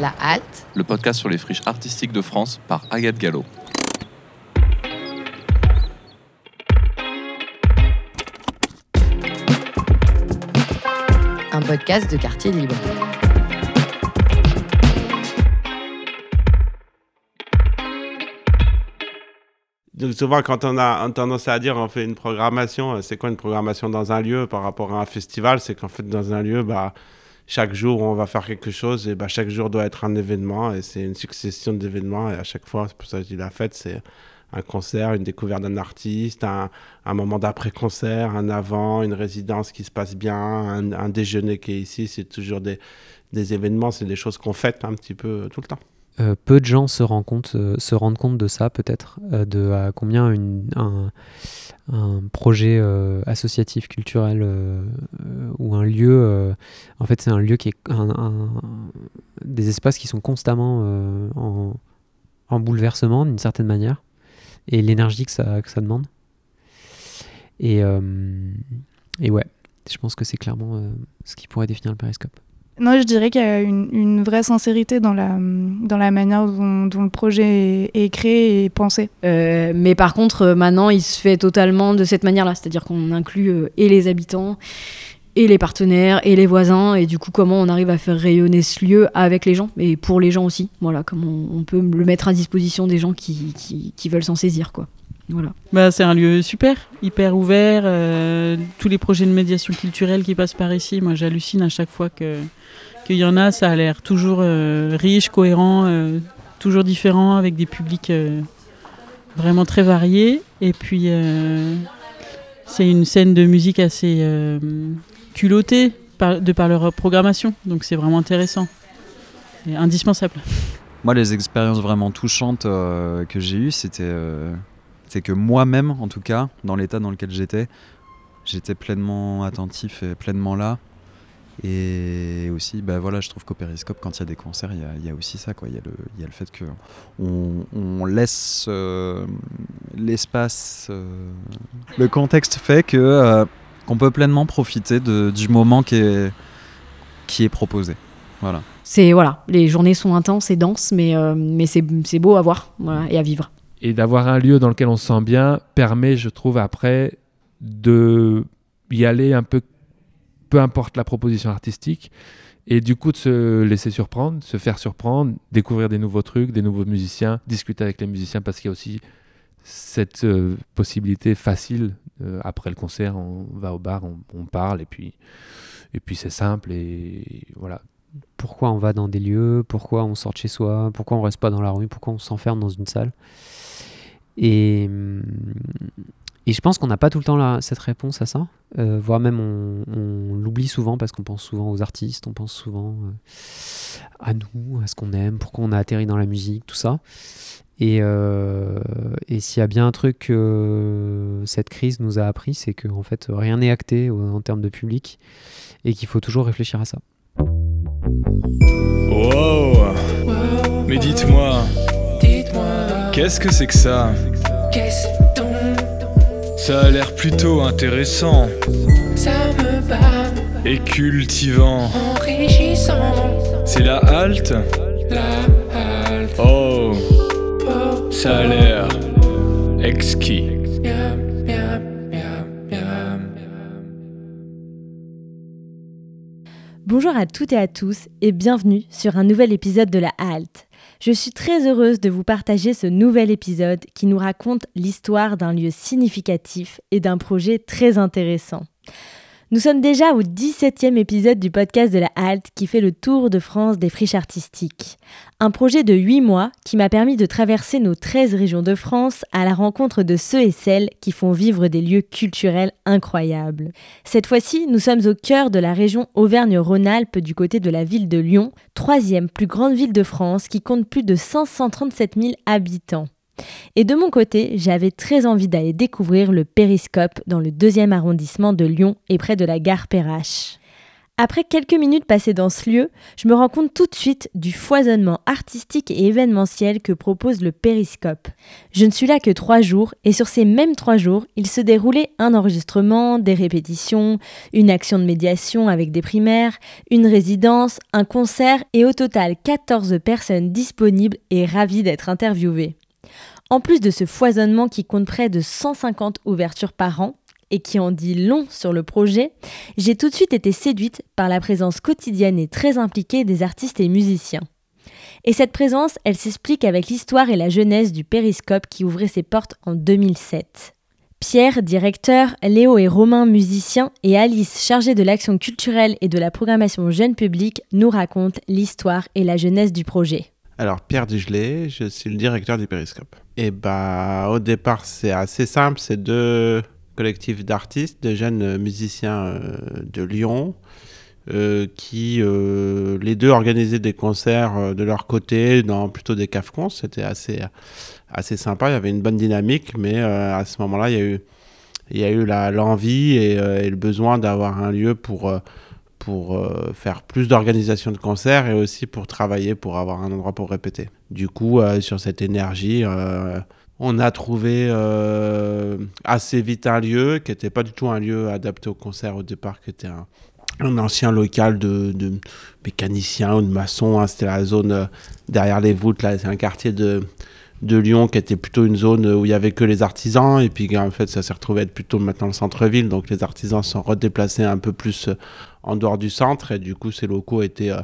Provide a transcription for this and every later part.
La Halte, le podcast sur les friches artistiques de France par Agathe Gallo. un podcast de quartier libre. Donc souvent, quand on a tendance à dire on fait une programmation, euh, c'est quoi une programmation dans un lieu par rapport à un festival? C'est qu'en fait, dans un lieu, bah, chaque jour, on va faire quelque chose et bah, chaque jour doit être un événement et c'est une succession d'événements et à chaque fois, c'est pour ça que je dis la fête, c'est un concert, une découverte d'un artiste, un, moment d'après-concert, un avant, une résidence qui se passe bien, un, un déjeuner qui est ici. C'est toujours des, des événements, c'est des choses qu'on fête un petit peu tout le temps. Euh, peu de gens se rendent compte, euh, se rendent compte de ça peut-être, euh, de combien un, projet associatif culturel ou un lieu, en fait c'est un lieu qui est un, des espaces qui sont constamment en, en, bouleversement d'une certaine manière et l'énergie que ça, que ça demande. Et, et ouais, je pense que c'est clairement ce qui pourrait définir le périscope. Non, je dirais qu'il y a une, vraie sincérité dans la, dans la manière dont, le projet est, créé et pensé. Euh, mais par contre, euh, maintenant, il se fait totalement de cette manière-là. C'est-à-dire qu'on inclut euh, et les habitants, et les partenaires, et les voisins, et du coup, comment on arrive à faire rayonner ce lieu avec les gens, et pour les gens aussi. Voilà, comment on, on peut le mettre à disposition des gens qui, qui, qui veulent s'en saisir, quoi. Voilà. Bah, c'est un lieu super, hyper ouvert. Euh, tous les projets de médiation culturelle qui passent par ici, moi j'hallucine à chaque fois que qu'il y en a. Ça a l'air toujours euh, riche, cohérent, euh, toujours différent, avec des publics euh, vraiment très variés. Et puis euh, c'est une scène de musique assez euh, culottée par, de par leur programmation. Donc c'est vraiment intéressant et indispensable. Moi, les expériences vraiment touchantes euh, que j'ai eues, c'était euh, c'est que moi-même, en tout cas, dans l'état dans lequel j'étais, j'étais pleinement attentif et pleinement là. Et aussi, bah voilà, je trouve qu'au Périscope, quand il y a des concerts, il y a, aussi ça. Il y, y a le fait qu'on on laisse euh, l'espace. euh, le contexte fait que euh, qu'on peut pleinement profiter de, du moment qui est, qui est proposé. Voilà. C'est voilà, les journées sont intenses et denses, mais, mais c'est beau à voir et à vivre. Et d'avoir un lieu dans lequel on se sent bien permet, je trouve, après de y aller un peu, peu importe la proposition artistique, et du coup de se laisser surprendre, se faire surprendre, découvrir des nouveaux trucs, des nouveaux musiciens, discuter avec les musiciens, parce qu'il y a aussi cette euh, possibilité facile. euh, après le concert, on va au bar, on, parle, et puis, et puis c'est simple, et voilà. Pourquoi on va dans des lieux, pourquoi on sort de chez soi, pourquoi on reste pas dans la rue, pourquoi on s'enferme dans une salle? Et, hum, et je pense qu'on n'a pas tout le temps la, cette réponse à ça, euh, voire même on, on l'oublie souvent parce qu'on pense souvent aux artistes, on pense souvent euh, à nous, à ce qu'on aime, pourquoi on a atterri dans la musique, tout ça. Et, euh, et s'il y a bien un truc que cette crise nous a appris, c'est qu'en fait rien n'est acté en termes de public et qu'il faut toujours réfléchir à ça. Wow Mais dites-moi, qu'est-ce que c'est que ça Ça a l'air plutôt intéressant Ça me bat, et cultivant. enrichissant. C'est la halte La halte, Oh, oh, ça a l'air exquis. Bonjour à toutes et à tous et bienvenue sur un nouvel épisode de La Halte. Je suis très heureuse de vous partager ce nouvel épisode qui nous raconte l'histoire d'un lieu significatif et d'un projet très intéressant. Nous sommes déjà au 17e épisode du podcast de la Halte qui fait le tour de France des friches artistiques. Un projet de 8 mois qui m'a permis de traverser nos 13 régions de France à la rencontre de ceux et celles qui font vivre des lieux culturels incroyables. Cette fois-ci, nous sommes au cœur de la région Auvergne-Rhône-Alpes du côté de la ville de Lyon, troisième plus grande ville de France qui compte plus de 537 000 habitants. Et de mon côté, j'avais très envie d'aller découvrir le Périscope dans le deuxième arrondissement de Lyon et près de la gare Perrache. Après quelques minutes passées dans ce lieu, je me rends compte tout de suite du foisonnement artistique et événementiel que propose le Périscope. Je ne suis là que trois jours et sur ces mêmes trois jours, il se déroulait un enregistrement, des répétitions, une action de médiation avec des primaires, une résidence, un concert et au total 14 personnes disponibles et ravies d'être interviewées. En plus de ce foisonnement qui compte près de 150 ouvertures par an, et qui en dit long sur le projet, j'ai tout de suite été séduite par la présence quotidienne et très impliquée des artistes et musiciens. Et cette présence, elle s'explique avec l'histoire et la jeunesse du Périscope qui ouvrait ses portes en 2007. Pierre, directeur, Léo et Romain, musiciens, et Alice, chargée de l'action culturelle et de la programmation jeune public, nous racontent l'histoire et la jeunesse du projet. Alors, Pierre Dugelet, je suis le directeur du Périscope. Et bah, au départ, c'est assez simple, c'est deux collectif d'artistes, de jeunes musiciens euh, de Lyon, euh, qui euh, les deux organisaient des concerts de leur côté dans plutôt des cafcons. C'était assez, assez sympa, il y avait une bonne dynamique, mais à ce moment-là, il y a eu, il y a eu l'envie et, le besoin d'avoir un lieu pour, pour faire plus d'organisation de concerts et aussi pour travailler, pour avoir un endroit pour répéter. Du coup, sur cette énergie, on a trouvé euh, assez vite un lieu qui n'était pas du tout un lieu adapté au concert au départ, qui était un, ancien local de, mécaniciens ou de maçons. Hein. C'était la zone euh, derrière les voûtes, là, c'est un quartier de, de Lyon qui était plutôt une zone où il y avait que les artisans et puis en fait ça s'est retrouvé être plutôt maintenant le centre-ville donc les artisans sont redéplacés un peu plus euh, en dehors du centre et du coup ces locaux étaient, euh,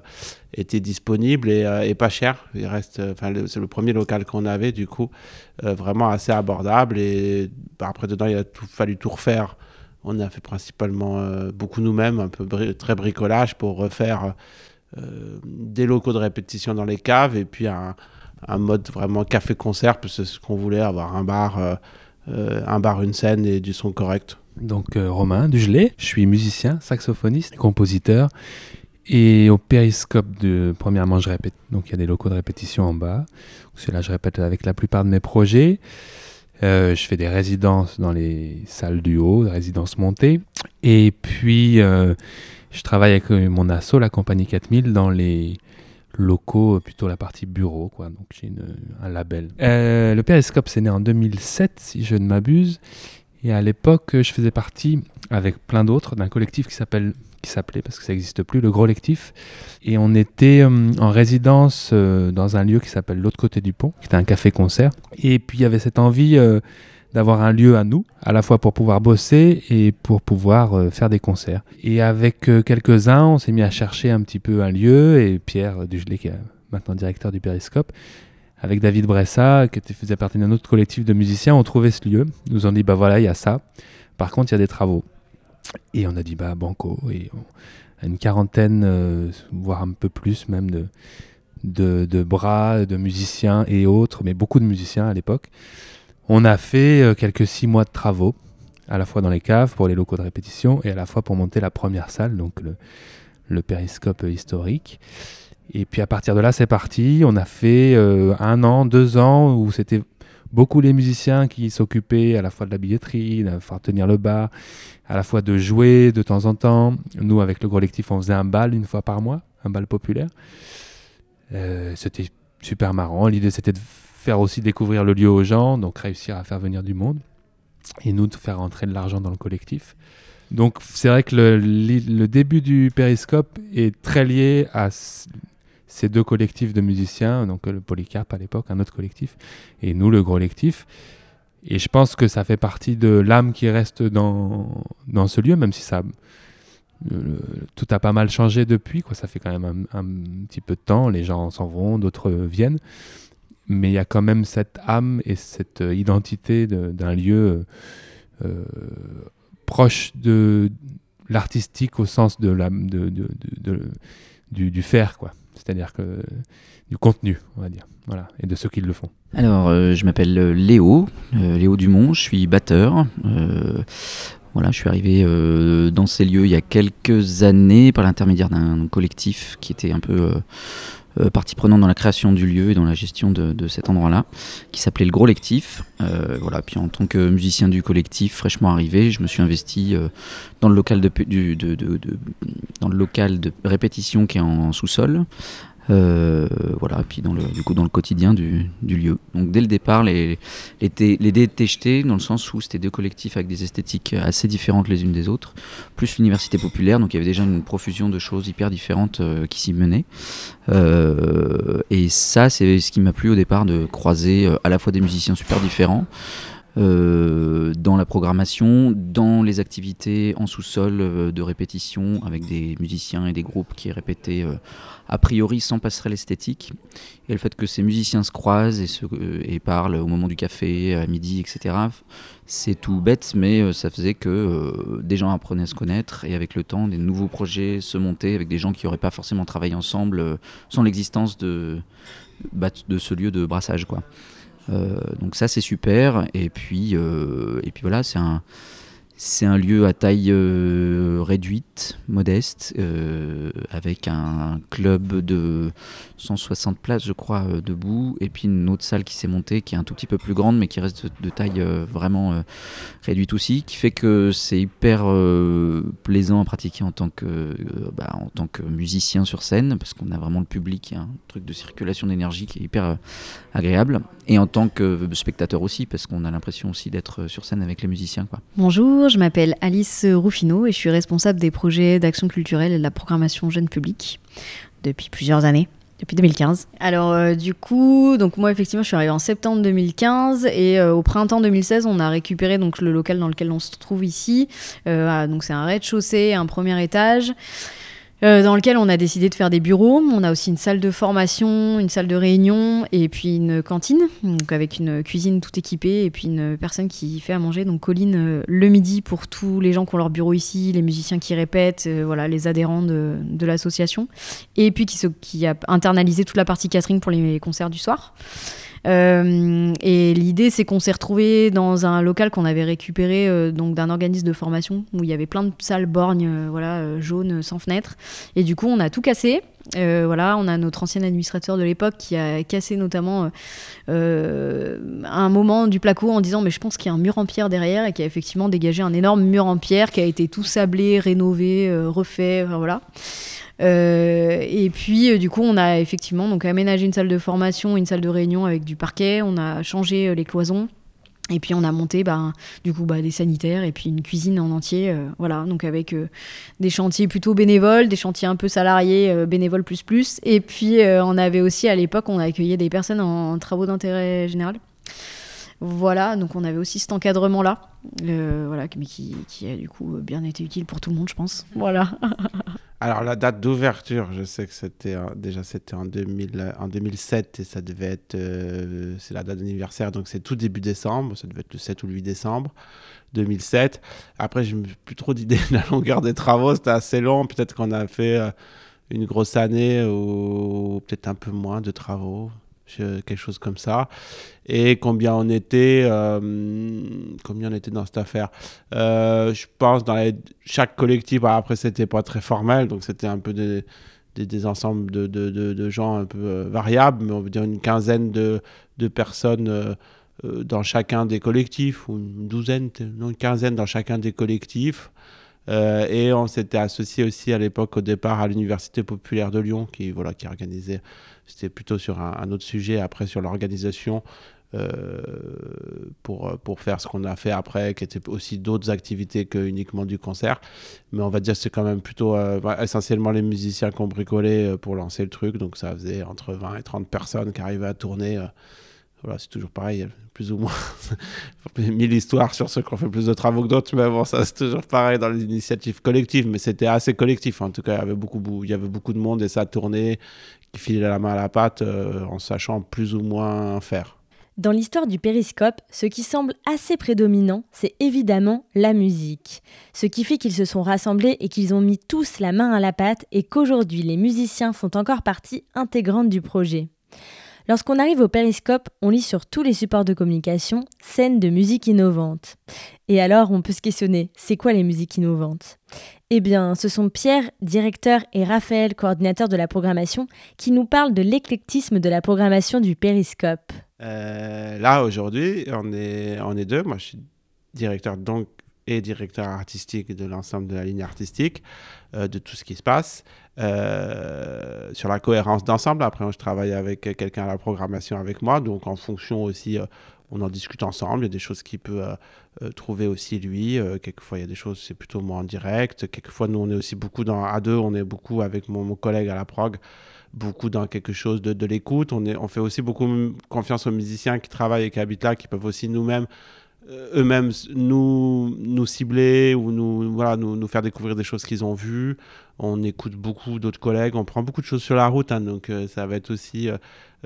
étaient disponibles et, euh, et, pas chers. Il reste, enfin c'est le premier local qu'on avait du coup vraiment assez abordable et bah, après dedans il a tout, fallu tout refaire. On a fait principalement beaucoup nous-mêmes, un peu très bricolage pour refaire des locaux de répétition dans les caves et puis un mode vraiment café-concert, parce que c'est ce qu'on voulait, avoir un bar, euh, euh, un bar, une scène et du son correct. Donc euh, Romain Dugelet, je suis musicien, saxophoniste, compositeur. Et au périscope premièrement, je répète. Donc il y a des locaux de répétition en bas. C'est là je répète avec la plupart de mes projets. je fais des résidences dans les salles du haut, des résidences montées. Et puis je travaille avec mon asso, la compagnie 4000, dans les locaux, euh, plutôt la partie bureau. Donc j'ai un label. Euh, le Périscope, c'est né en 2007, si je ne m'abuse. Et à l'époque, je faisais partie, avec plein d'autres, d'un collectif qui s'appelait, parce que ça n'existe plus, le Gros Lectif. Et on était euh, en résidence dans un lieu qui s'appelle L'autre côté du pont, qui était un café-concert. Et puis il y avait cette envie d'avoir un lieu à nous, à la fois pour pouvoir bosser et pour pouvoir euh, faire des concerts. Et avec euh, quelques-uns, on s'est mis à chercher un petit peu un lieu, et Pierre Dugelet, qui est maintenant directeur du Périscope, avec David Bressa, qui faisait partie d'un autre collectif de musiciens, ont trouvé ce lieu, nous ont dit, bah voilà, il y a ça. Par contre, il y a des travaux. Et on a dit, bah banco, et une quarantaine, euh, voire un peu plus même, de, de, bras, de musiciens et autres, mais beaucoup de musiciens à l'époque. On a fait euh, quelques six mois de travaux, à la fois dans les caves pour les locaux de répétition et à la fois pour monter la première salle, donc le, périscope historique. Et puis à partir de là, c'est parti. On a fait euh, un an, deux ans où c'était beaucoup les musiciens qui s'occupaient à la fois de la billetterie, de faire tenir le bar, à la fois de jouer de temps en temps. Nous, avec le collectif, on faisait un bal une fois par mois, un bal populaire. Euh, c'était super marrant. L'idée, c'était de faire aussi découvrir le lieu aux gens, donc réussir à faire venir du monde, et nous de faire entrer de l'argent dans le collectif. Donc c'est vrai que le, le, début du périscope est très lié à ces deux collectifs de musiciens, donc le Polycarpe à l'époque, un autre collectif, et nous le collectif. Et je pense que ça fait partie de l'âme qui reste dans, dans ce lieu, même si ça, tout a pas mal changé depuis. Quoi. Ça fait quand même un, petit peu de temps, les gens s'en vont, d'autres viennent mais il y a quand même cette âme et cette euh, identité d'un lieu euh, euh, proche de l'artistique au sens de la, du, du, faire, quoi. C'est-à-dire que du contenu, on va dire, voilà, et de ceux qui le font. Alors, je m'appelle Léo, Léo Dumont, je suis batteur. Voilà, je suis arrivé dans ces lieux il y a quelques années par l'intermédiaire d'un collectif qui était un peu euh, partie prenante dans la création du lieu et dans la gestion de, cet endroit-là, qui s'appelait le Gros Lectif. Euh, voilà, puis en tant que musicien du collectif fraîchement arrivé, je me suis investi euh, dans le local de, dans le local de répétition qui est en sous-sol. Euh, voilà, et puis dans le, du coup dans le quotidien du, du lieu. Donc dès le départ, les, les, les dés étaient jetés dans le sens où c'était deux collectifs avec des esthétiques assez différentes les unes des autres, plus l'université populaire, donc il y avait déjà une profusion de choses hyper différentes euh, qui s'y menaient. Euh, et ça, c'est ce qui m'a plu au départ de croiser euh, à la fois des musiciens super différents. Euh, dans la programmation, dans les activités en sous-sol euh, de répétition avec des musiciens et des groupes qui répétaient euh, a priori sans passerelle esthétique. Et le fait que ces musiciens se croisent et, parlent au moment du café, à midi, etc., c'est tout bête, mais ça faisait que des gens apprenaient à se connaître et avec le temps, des nouveaux projets se montaient avec des gens qui n'auraient pas forcément travaillé ensemble sans l'existence de, bah, de ce lieu de brassage. Quoi. Euh, donc ça c'est super. Et puis euh, et puis voilà c'est un c'est un lieu à taille euh, réduite, modeste, euh, avec un club de 160 places, je crois, euh, debout, et puis une autre salle qui s'est montée, qui est un tout petit peu plus grande, mais qui reste de, taille vraiment réduite aussi, qui fait que c'est hyper plaisant à pratiquer en tant que, bah, en tant que musicien sur scène, parce qu'on a vraiment le public, un truc de circulation d'énergie qui est hyper agréable, et en tant que spectateur aussi, parce qu'on a l'impression aussi d'être sur scène avec les musiciens. Quoi. Bonjour, je m'appelle Alice Ruffino et je suis responsable des projets d'action culturelle et de la programmation jeune public depuis plusieurs années. Depuis 2015. Alors euh, du coup, donc moi effectivement je suis arrivée en septembre 2015 et euh, au printemps 2016 on a récupéré donc le local dans lequel on se trouve ici. Euh, ah, donc c'est un rez-de-chaussée, un premier étage. Euh, dans lequel on a décidé de faire des bureaux. On a aussi une salle de formation, une salle de réunion et puis une cantine, donc avec une cuisine tout équipée et puis une personne qui fait à manger, donc Colline, euh, le midi pour tous les gens qui ont leur bureau ici, les musiciens qui répètent, euh, voilà, les adhérents de, l'association. Et puis qui, qui a internalisé toute la partie catering pour les concerts du soir. Euh, et l'idée, c'est qu'on s'est retrouvé dans un local qu'on avait récupéré euh, donc d'un organisme de formation où il y avait plein de salles borgnes, euh, voilà, jaunes, sans fenêtre. Et du coup, on a tout cassé. Voilà, on a notre ancien administrateur de l'époque qui a cassé notamment un moment du placo en disant mais je pense qu'il y a un mur en pierre derrière et qui a effectivement dégagé un énorme mur en pierre qui a été tout sablé, rénové, refait, voilà. Euh, et puis euh, du coup on a effectivement donc aménagé une salle de formation, une salle de réunion avec du parquet, on a changé euh, les cloisons. Et puis on a monté bah, du coup bah, des sanitaires et puis une cuisine en entier, voilà, donc avec des chantiers plutôt bénévoles, des chantiers un peu salariés, bénévoles plus plus. Et puis on avait aussi à l'époque, on accueillait des personnes en travaux d'intérêt général. Voilà, donc on avait aussi cet encadrement là, voilà, mais qui, a du coup bien été utile pour tout le monde, je pense. Voilà. Alors la date d'ouverture, je sais que c'était euh, déjà c'était en 2000, euh, en 2007 et ça devait être euh, c'est la date d'anniversaire donc c'est tout début décembre, ça devait être le 7 ou le 8 décembre 2007. Après je n'ai plus trop d'idées de la longueur des travaux, c'était assez long, peut-être qu'on a fait euh, une grosse année ou peut-être un peu moins de travaux, quelque chose comme ça. Et combien on était, euh, combien on était dans cette affaire Euh, Je pense dans chaque collectif. après, c'était pas très formel, donc c'était un peu des, des, ensembles de, de, de, gens un peu euh, variables, mais on veut dire une quinzaine de, personnes. dans chacun des collectifs, ou une douzaine, non, une quinzaine dans chacun des collectifs. Euh, et on s'était associé aussi à l'époque au départ à l'Université populaire de Lyon qui, voilà, qui organisait, c'était plutôt sur un, autre sujet, après sur l'organisation euh, pour, pour faire ce qu'on a fait après, qui était aussi d'autres activités que uniquement du concert. Mais on va dire que c'est quand même plutôt euh, essentiellement les musiciens qui ont bricolé pour lancer le truc. Donc ça faisait entre 20 et 30 personnes qui arrivaient à tourner. Voilà, c'est toujours pareil, plus ou moins mille histoires sur ceux qui ont fait plus de travaux que d'autres, mais bon, ça c'est toujours pareil dans les initiatives collectives, mais c'était assez collectif en tout cas, il y avait beaucoup, il y avait beaucoup de monde et ça tournait, qui filait la main à la pâte euh, en sachant plus ou moins faire. Dans l'histoire du périscope, ce qui semble assez prédominant, c'est évidemment la musique. Ce qui fait qu'ils se sont rassemblés et qu'ils ont mis tous la main à la pâte et qu'aujourd'hui les musiciens font encore partie intégrante du projet. Lorsqu'on arrive au périscope, on lit sur tous les supports de communication scènes de musique innovante. Et alors, on peut se questionner, c'est quoi les musiques innovantes? Eh bien, ce sont Pierre, directeur, et Raphaël, coordinateur de la programmation, qui nous parlent de l'éclectisme de la programmation du périscope. Euh, là, aujourd'hui, on est, on est deux. Moi, je suis directeur, donc et directeur artistique de l'ensemble de la ligne artistique, euh, de tout ce qui se passe. Euh, sur la cohérence d'ensemble, après, je travaille avec quelqu'un à la programmation avec moi, donc en fonction aussi, euh, on en discute ensemble. Il y a des choses qu'il peut trouver aussi lui. Quelquefois, il y a des choses, c'est plutôt moi en direct. Quelquefois, nous, on est aussi beaucoup dans, à deux, on est beaucoup avec mon, collègue à la prog beaucoup dans quelque chose de, l'écoute. On, on fait aussi beaucoup confiance aux musiciens qui travaillent et qui habitent là, qui peuvent aussi nous-mêmes, eux-mêmes, nous, nous cibler ou nous, voilà, nous, nous faire découvrir des choses qu'ils ont vues. On écoute beaucoup d'autres collègues, on prend beaucoup de choses sur la route, hein, donc euh, ça va être aussi euh,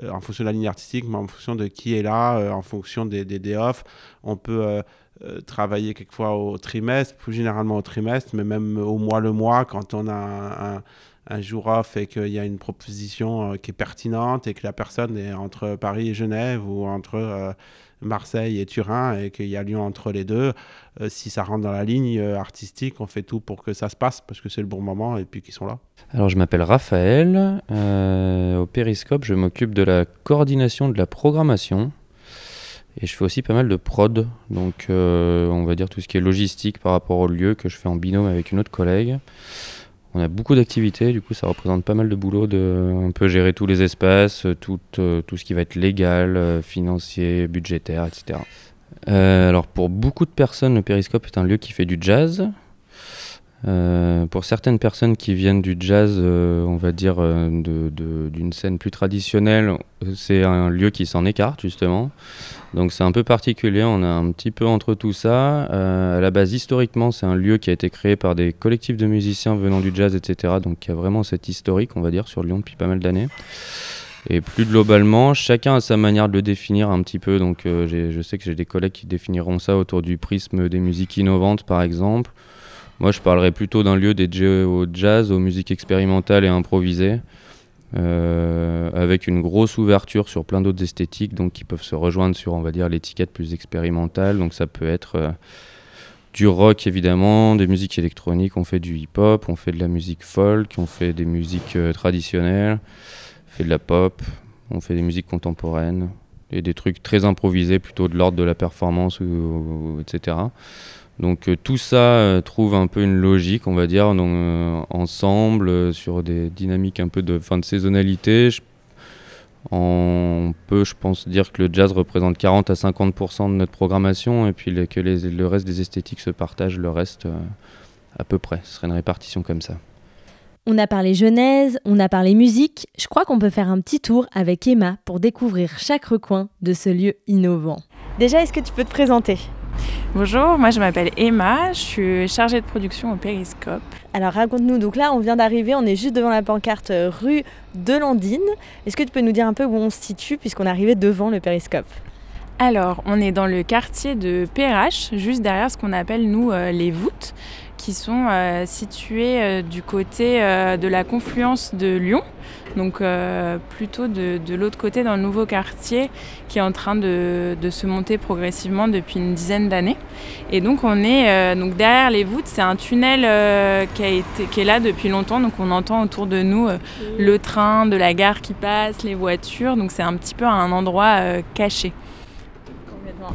euh, en fonction de la ligne artistique, mais en fonction de qui est là, euh, en fonction des, des, des off. On peut euh, euh, travailler quelquefois au trimestre, plus généralement au trimestre, mais même au mois le mois, quand on a un, un un jour off et qu'il y a une proposition euh, qui est pertinente et que la personne est entre Paris et Genève ou entre euh, Marseille et Turin et qu'il y a Lyon entre les deux, euh, si ça rentre dans la ligne euh, artistique, on fait tout pour que ça se passe parce que c'est le bon moment et puis qu'ils sont là. Alors je m'appelle Raphaël, euh, au Périscope je m'occupe de la coordination de la programmation et je fais aussi pas mal de prod, donc on va dire tout ce qui est logistique par rapport au lieu que je fais en binôme avec une autre collègue. On a beaucoup d'activités, du coup ça représente pas mal de boulot de un peu gérer tous les espaces, euh, tout, euh, tout ce qui va être légal, euh, financier, budgétaire, etc. Alors pour beaucoup de personnes, le Périscope est un lieu qui fait du jazz. Euh, pour certaines personnes qui viennent du jazz, euh, on va dire euh, d'une scène plus traditionnelle, euh, c'est un lieu qui s'en écarte justement. Donc c'est un peu particulier, on a un petit peu entre tout ça. À la base, historiquement, c'est un lieu qui a été créé par des collectifs de musiciens venant du jazz, etc. Donc il y a vraiment cet historique, on va dire, sur Lyon depuis pas mal d'années. Et plus globalement, chacun a sa manière de le définir un petit peu. Donc je sais que j'ai des collègues qui définiront ça autour du prisme des musiques innovantes, par exemple. Moi, je parlerais plutôt d'un lieu dédié au jazz, aux musiques expérimentales et improvisées, euh, avec une grosse ouverture sur plein d'autres esthétiques, donc qui peuvent se rejoindre sur, on va dire, l'étiquette plus expérimentale. Donc ça peut être euh, du rock évidemment, des musiques électroniques, on fait du hip-hop, on fait de la musique folk, on fait des musiques euh, traditionnelles, on fait de la pop, on fait des musiques contemporaines et des trucs très improvisés, plutôt de l'ordre de la performance, etc. Donc euh, tout ça euh, trouve un peu une logique, on va dire, donc, euh, ensemble, euh, sur des dynamiques un peu de fin de saisonnalité. Je- on peut, je pense, dire que le jazz représente 40 à 50% de notre programmation et puis les- que les- le reste des esthétiques se partagent le reste euh, à peu près. Ce serait une répartition comme ça. On a parlé genèse, on a parlé musique. Je crois qu'on peut faire un petit tour avec Emma pour découvrir chaque recoin de ce lieu innovant. Déjà, est-ce que tu peux te présenter? Bonjour, moi je m'appelle Emma, je suis chargée de production au Périscope. Alors raconte-nous, donc là on vient d'arriver, on est juste devant la pancarte rue de Landine. Est-ce que tu peux nous dire un peu où on se situe puisqu'on est arrivé devant le Périscope? Alors, on est dans le quartier de PRH, juste derrière ce qu'on appelle nous euh, les voûtes, qui sont euh, situées euh, du côté euh, de la confluence de Lyon, donc euh, plutôt de, de l'autre côté dans le nouveau quartier qui est en train de, de se monter progressivement depuis une dizaine d'années. Et donc on est donc derrière les voûtes, c'est un tunnel qui, a été, qui est là depuis longtemps, donc on entend autour de nous le train de la gare qui passe, les voitures, donc c'est un petit peu un endroit euh,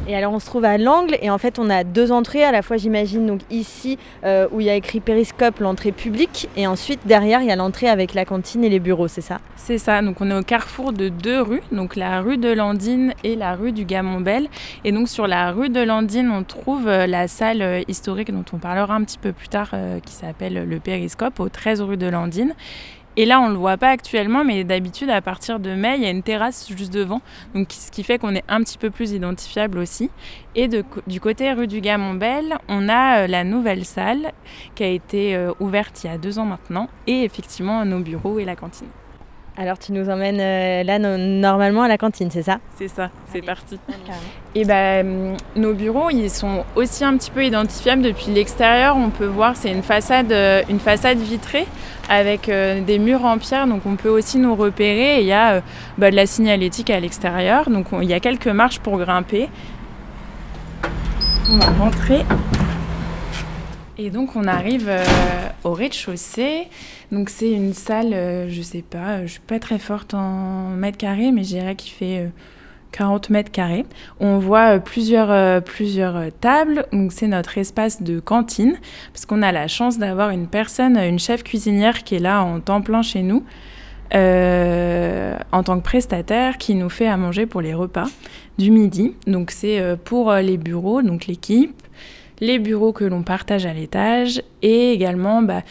Et alors on se trouve à l'angle et en fait on a deux entrées à la fois j'imagine donc ici euh, où il y a écrit Périscope l'entrée publique et ensuite derrière il y a l'entrée avec la cantine et les bureaux c'est ça? C'est ça, donc on est au carrefour de deux rues, donc la rue de Landine et la rue du Gamon-Bel. Et donc sur la rue de Landine, on trouve euh, la salle euh, historique dont on parlera un petit peu plus tard, qui s'appelle le Périscope, au 13 rue de Landine. Et là, on ne le voit pas actuellement, mais d'habitude, à partir de mai, il y a une terrasse juste devant, donc ce qui fait qu'on est un petit peu plus identifiable aussi. Et du côté rue du Gamon-Bel, on a euh, la nouvelle salle qui a été euh, ouverte il y a deux ans maintenant, et effectivement nos bureaux et la cantine. Alors tu nous emmènes euh, là no- normalement à la cantine c'est ça? C'est ça, c'est parti. Et ben, nos bureaux, ils sont aussi un petit peu identifiables depuis l'extérieur. On peut voir, c'est une façade, euh, une façade vitrée avec euh, des murs en pierre, donc on peut aussi nous repérer. Et il y a euh, bah, de la signalétique à l'extérieur, donc on- il y a quelques marches pour grimper. On va rentrer. Et donc on arrive euh, au rez-de-chaussée. Donc c'est une salle, euh, je sais pas, euh, je suis pas très forte en mètres carrés, mais je dirais qu'il fait euh, 40 mètres carrés. On voit plusieurs, plusieurs tables. Donc, c'est notre espace de cantine, parce qu'on a la chance d'avoir une personne, une chef cuisinière qui est là en temps plein chez nous. en tant que prestataire qui nous fait à manger pour les repas du midi. Donc c'est pour les bureaux, donc l'équipe, les bureaux que l'on partage à l'étage et également bah,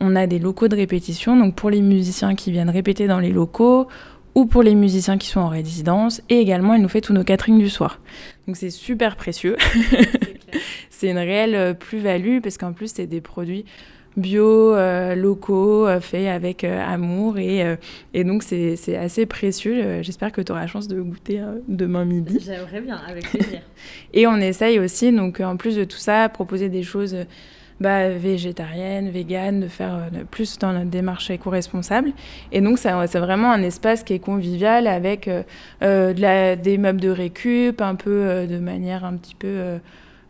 on a des locaux de répétition, donc pour les musiciens qui viennent répéter dans les locaux ou pour les musiciens qui sont en résidence et également il nous fait tous nos caterings du soir. Donc c'est super précieux. c'est une réelle euh, plus-value parce qu'en plus c'est des produits bio, euh, locaux, euh, faits avec amour. Et, et donc, c'est assez précieux. J'espère que tu auras la chance de goûter demain midi. J'aimerais bien, avec plaisir. et on essaye aussi, donc en plus de tout ça, proposer des choses bah, végétarienne, végane, de faire euh, plus dans notre démarche éco-responsable. Et donc, c'est vraiment un espace qui est convivial avec euh, euh, de la, des meubles de récup, un peu de manière un petit peu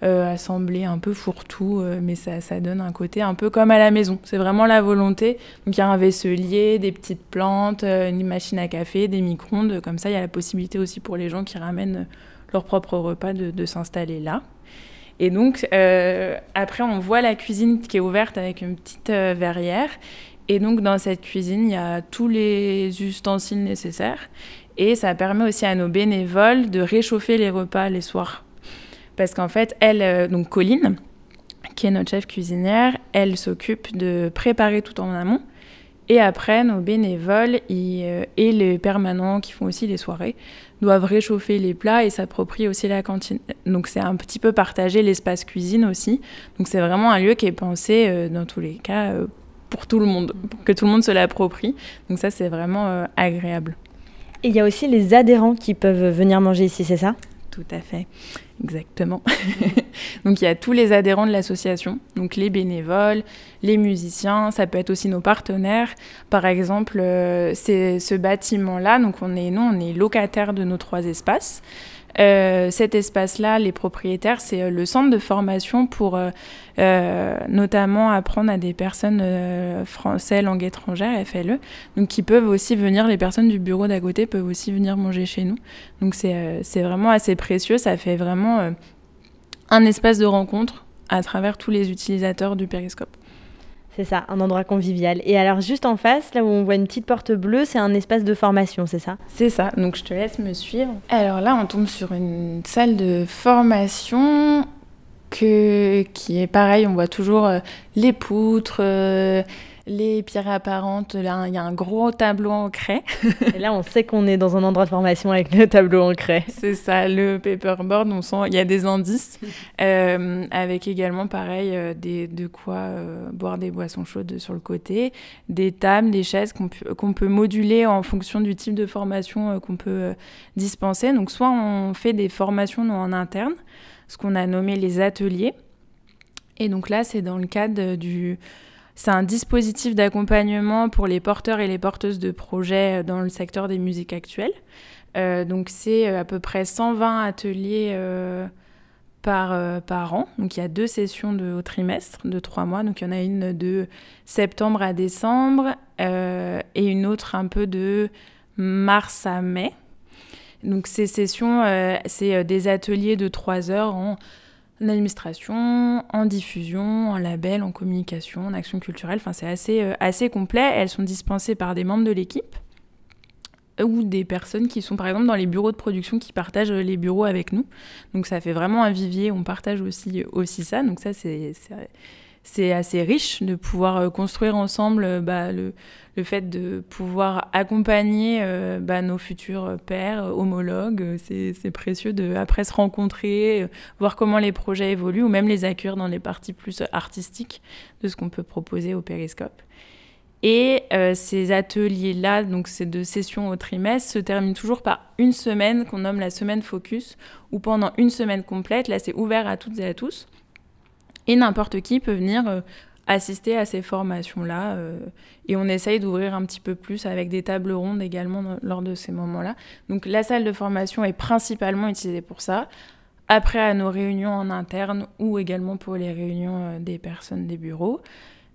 assemblée, un peu fourre-tout, mais ça, ça, donne un côté un peu comme à la maison. C'est vraiment la volonté. Donc, il y a un vaisselier, des petites plantes, une machine à café, des micro-ondes. Comme ça, il y a la possibilité aussi pour les gens qui ramènent leur propre repas de, s'installer là. Et donc, euh, après, on voit la cuisine qui est ouverte avec une petite euh, verrière. Et donc, dans cette cuisine, il y a tous les ustensiles nécessaires. Et ça permet aussi à nos bénévoles de réchauffer les repas les soirs. Parce qu'en fait, elle, euh, donc Colline, qui est notre chef cuisinière, elle s'occupe de préparer tout en amont. Et après, nos bénévoles et les permanents qui font aussi les soirées doivent réchauffer les plats et s'approprier aussi la cantine. Donc c'est un petit peu partager l'espace cuisine aussi. Donc c'est vraiment un lieu qui est pensé euh, dans tous les cas euh, pour tout le monde, pour que tout le monde se l'approprie. Donc ça c'est vraiment euh, agréable. Et il y a aussi les adhérents qui peuvent venir manger ici, c'est ça? Tout à fait. Exactement. donc il y a tous les adhérents de l'association, donc les bénévoles, les musiciens, ça peut être aussi nos partenaires. Par exemple, euh, c'est ce bâtiment-là, donc on est, nous, on est locataire de nos trois espaces. Euh, cet espace-là, les propriétaires, c'est euh, le centre de formation pour euh, notamment apprendre à des personnes français langue étrangère, FLE, donc qui peuvent aussi venir, les personnes du bureau d'à côté peuvent aussi venir manger chez nous. Donc c'est vraiment assez précieux, ça fait vraiment un espace de rencontre à travers tous les utilisateurs du périscope. C'est ça, un endroit convivial. Et alors juste en face, là où on voit une petite porte bleue, c'est un espace de formation, c'est ça C'est ça, donc je te laisse me suivre. Alors là, on tombe sur une salle de formation que, qui est pareil, on voit toujours euh, les poutres. Les pierres apparentes, là, il y a un gros tableau en craie. Et là, on sait qu'on est dans un endroit de formation avec le tableau en craie. C'est ça, le paperboard, on sent, il y a des indices, euh, avec également, pareil, euh, des, de quoi euh, boire des boissons chaudes sur le côté, des tables, des chaises qu'on peut moduler en fonction du type de formation qu'on peut dispenser. Donc, soit on fait des formations en interne, ce qu'on a nommé les ateliers. Et donc là, c'est dans le cadre du c'est un dispositif d'accompagnement pour les porteurs et les porteuses de projets euh, dans le secteur des musiques actuelles. Euh, donc c'est euh, à peu près 120 ateliers par, par an. Donc il y a deux sessions au trimestre de trois mois. Donc il y en a une de septembre à décembre et une autre un peu de mars à mai. Donc ces sessions, c'est des ateliers de trois heures en en administration, en diffusion, en label, en communication, en action culturelle. Enfin, c'est assez, euh, assez complet. Elles sont dispensées par des membres de l'équipe ou des personnes qui sont par exemple dans les bureaux de production qui partagent les bureaux avec nous. Donc ça fait vraiment un vivier, on partage aussi, aussi ça. Donc ça, c'est c'est assez riche de pouvoir euh, construire ensemble euh, bah, le, fait de pouvoir accompagner euh, bah, nos futurs pères, homologues. C'est précieux de après se rencontrer, voir comment les projets évoluent ou même les accueillir dans les parties plus artistiques de ce qu'on peut proposer au périscope. Et ces ateliers-là, donc ces deux sessions au trimestre, se terminent toujours par une semaine qu'on nomme la semaine focus, où pendant une semaine complète, là c'est ouvert à toutes et à tous, et n'importe qui peut venir euh, assister à ces formations-là. Euh, et on essaye d'ouvrir un petit peu plus avec des tables rondes également lors de ces moments-là. Donc la salle de formation est principalement utilisée pour ça. Après, à nos réunions en interne ou également pour les réunions euh, des personnes des bureaux.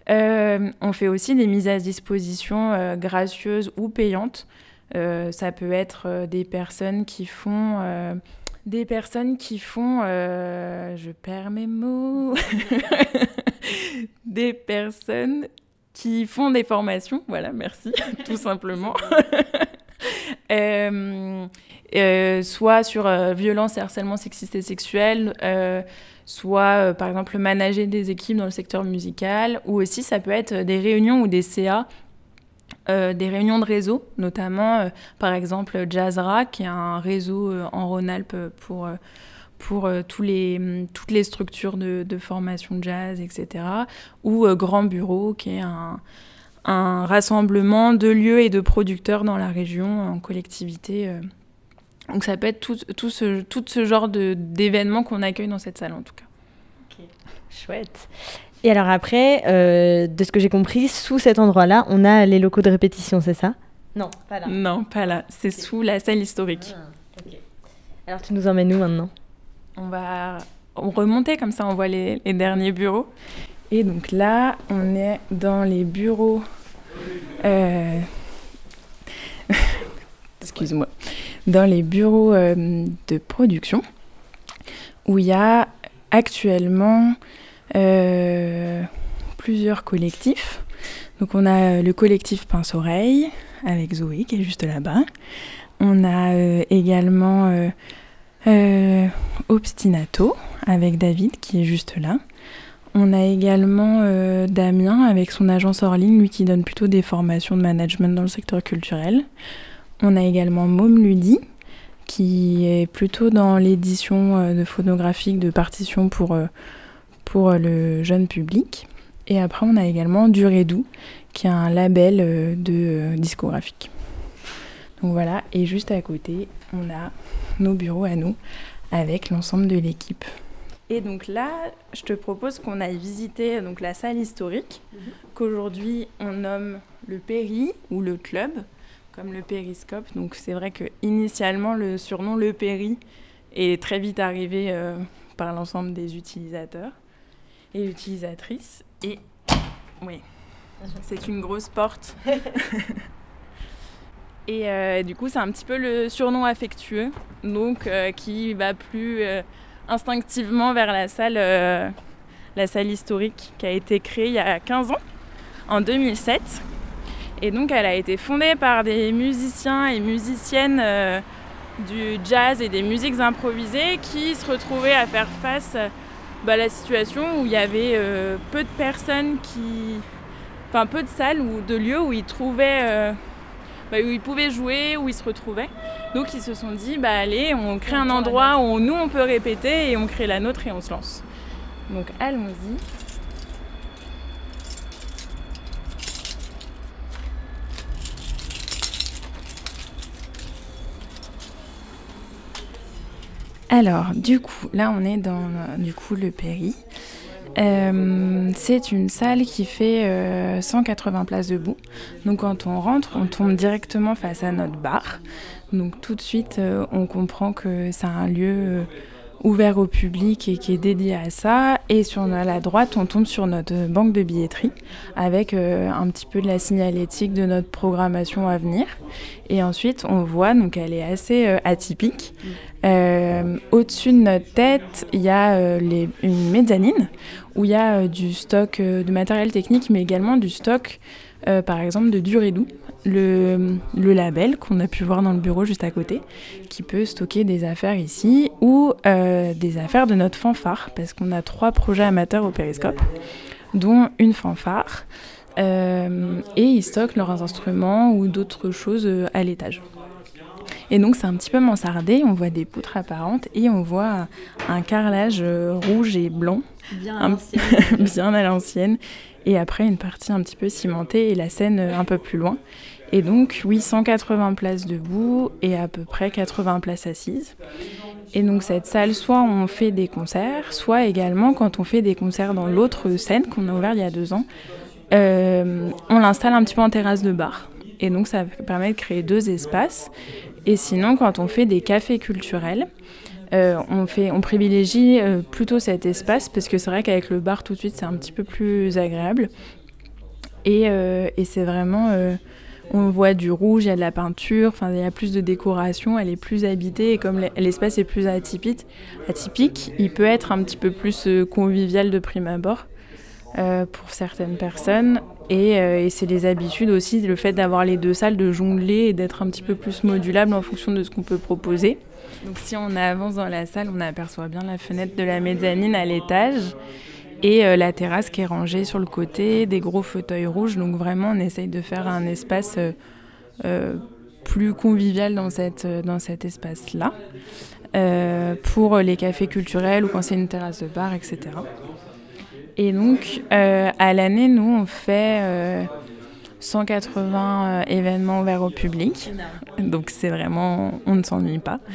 on fait aussi des mises à disposition gracieuses ou payantes ça peut être des personnes qui font... des personnes qui font... euh, je perds mes mots. des personnes qui font des formations. Voilà, merci, tout simplement. Euh, euh, soit sur euh, violence et harcèlement sexiste et sexuel, soit par exemple manager des équipes dans le secteur musical, ou aussi ça peut être des réunions ou des CA, euh, des réunions de réseau, notamment euh, par exemple Jazzra, qui est un réseau euh, en Rhône-Alpes pour, pour tous les, hum, toutes les structures de, de formation jazz, etc. Ou Grand Bureau, qui est un, un rassemblement de lieux et de producteurs dans la région en collectivité. Donc ça peut être tout, tout, ce, tout ce genre d'événements qu'on accueille dans cette salle en tout cas. Chouette. Et alors après, euh, de ce que j'ai compris, sous cet endroit-là, on a les locaux de répétition, c'est ça? Non, pas là. Non, pas là. C'est sous la salle historique. Alors tu nous emmènes où maintenant? On va remonter comme ça, on voit les, les derniers bureaux. Et donc là, on est dans les bureaux. euh, Excuse-moi. Dans les bureaux euh, de production où il y a actuellement euh, plusieurs collectifs. Donc on a le collectif Pince Oreille avec Zoé qui est juste là-bas. On a euh, également euh, euh, Obstinato avec David qui est juste là. On a également euh, Damien avec son agence hors ligne, lui qui donne plutôt des formations de management dans le secteur culturel. On a également Mom Ludi qui est plutôt dans l'édition euh, de photographique de partitions pour, euh, pour euh, le jeune public. Et après, on a également Duredou qui est un label euh, de euh, discographique. Donc voilà, et juste à côté, on a nos bureaux à nous avec l'ensemble de l'équipe. Et donc là, je te propose qu'on aille visiter donc, la salle historique, qu'aujourd'hui on nomme le Péri ou le club, comme le périscope. Donc c'est vrai que initialement le surnom le Péri est très vite arrivé euh, par l'ensemble des utilisateurs et utilisatrices. Et oui, c'est une grosse porte. Et euh, du coup, c'est un petit peu le surnom affectueux, donc euh, qui va plus euh, instinctivement vers la salle, la salle historique qui a été créée il y a 15 ans, en 2007. Et donc, elle a été fondée par des musiciens et musiciennes du jazz et des musiques improvisées qui se retrouvaient à faire face bah, la situation où il y avait euh, peu de personnes qui. Enfin, peu de salles ou de lieux où ils trouvaient. euh, bah, où ils pouvaient jouer, où ils se retrouvaient. Donc ils se sont dit, bah allez, on crée un endroit où nous on peut répéter et on crée la nôtre et on se lance. Donc allons-y. Alors, du coup, là on est dans euh, du coup le Péri. Euh, c'est une salle qui fait euh, 180 places debout. Donc quand on rentre, on tombe directement face à notre bar. Donc tout de suite, euh, on comprend que c'est un lieu euh, ouvert au public et qui est dédié à ça. Et sur la droite, on tombe sur notre banque de billetterie avec euh, un petit peu de la signalétique de notre programmation à venir. Et ensuite, on voit, donc elle est assez euh, atypique. Euh, Au-dessus de notre tête, il y a une mezzanine où il y a du stock de matériel technique, mais également du stock, euh, par exemple, de Duredou, le, le label qu'on a pu voir dans le bureau juste à côté, qui peut stocker des affaires ici, ou euh, des affaires de notre fanfare, parce qu'on a trois projets amateurs au périscope, dont une fanfare. Euh, et ils stockent leurs instruments ou d'autres choses à l'étage. Et donc c'est un petit peu mansardé, on voit des poutres apparentes et on voit un carrelage rouge et blanc. Bien à Un- l'ancienne. bien à l'ancienne. Et après une partie un petit peu cimentée et la scène euh, un peu plus loin. Et donc oui, 180 places debout et à peu près 80 places assises. Et donc cette salle, soit on fait des concerts, soit également quand on fait des concerts dans l'autre scène qu'on a ouvert il y a deux ans, euh, on l'installe un petit peu en terrasse de bar. Et donc ça permet de créer deux espaces. Et sinon, quand on fait des cafés culturels, euh, on, fait, on privilégie euh, plutôt cet espace parce que c'est vrai qu'avec le bar tout de suite c'est un petit peu plus agréable. Et, euh, et c'est vraiment on voit du rouge, il y a de la peinture, enfin il y a plus de décoration, elle est plus habitée et comme l'espace est plus atypique, atypique, il peut être un petit peu plus convivial de prime abord pour certaines personnes. Et, euh, et c'est les habitudes aussi, le fait d'avoir les deux salles, de jongler et d'être un petit peu plus modulable en fonction de ce qu'on peut proposer. Donc si on avance dans la salle, on aperçoit bien la fenêtre de la mezzanine à l'étage et euh, la terrasse qui est rangée sur le côté, des gros fauteuils rouges. Donc vraiment, on essaye de faire un espace euh, plus convivial dans, cette, dans cet espace-là. pour les cafés culturels ou quand c'est une terrasse de bar, etc. Et donc, euh, à l'année, nous, on fait euh, 180 euh, événements ouverts au public. Donc, c'est vraiment, on ne s'ennuie pas.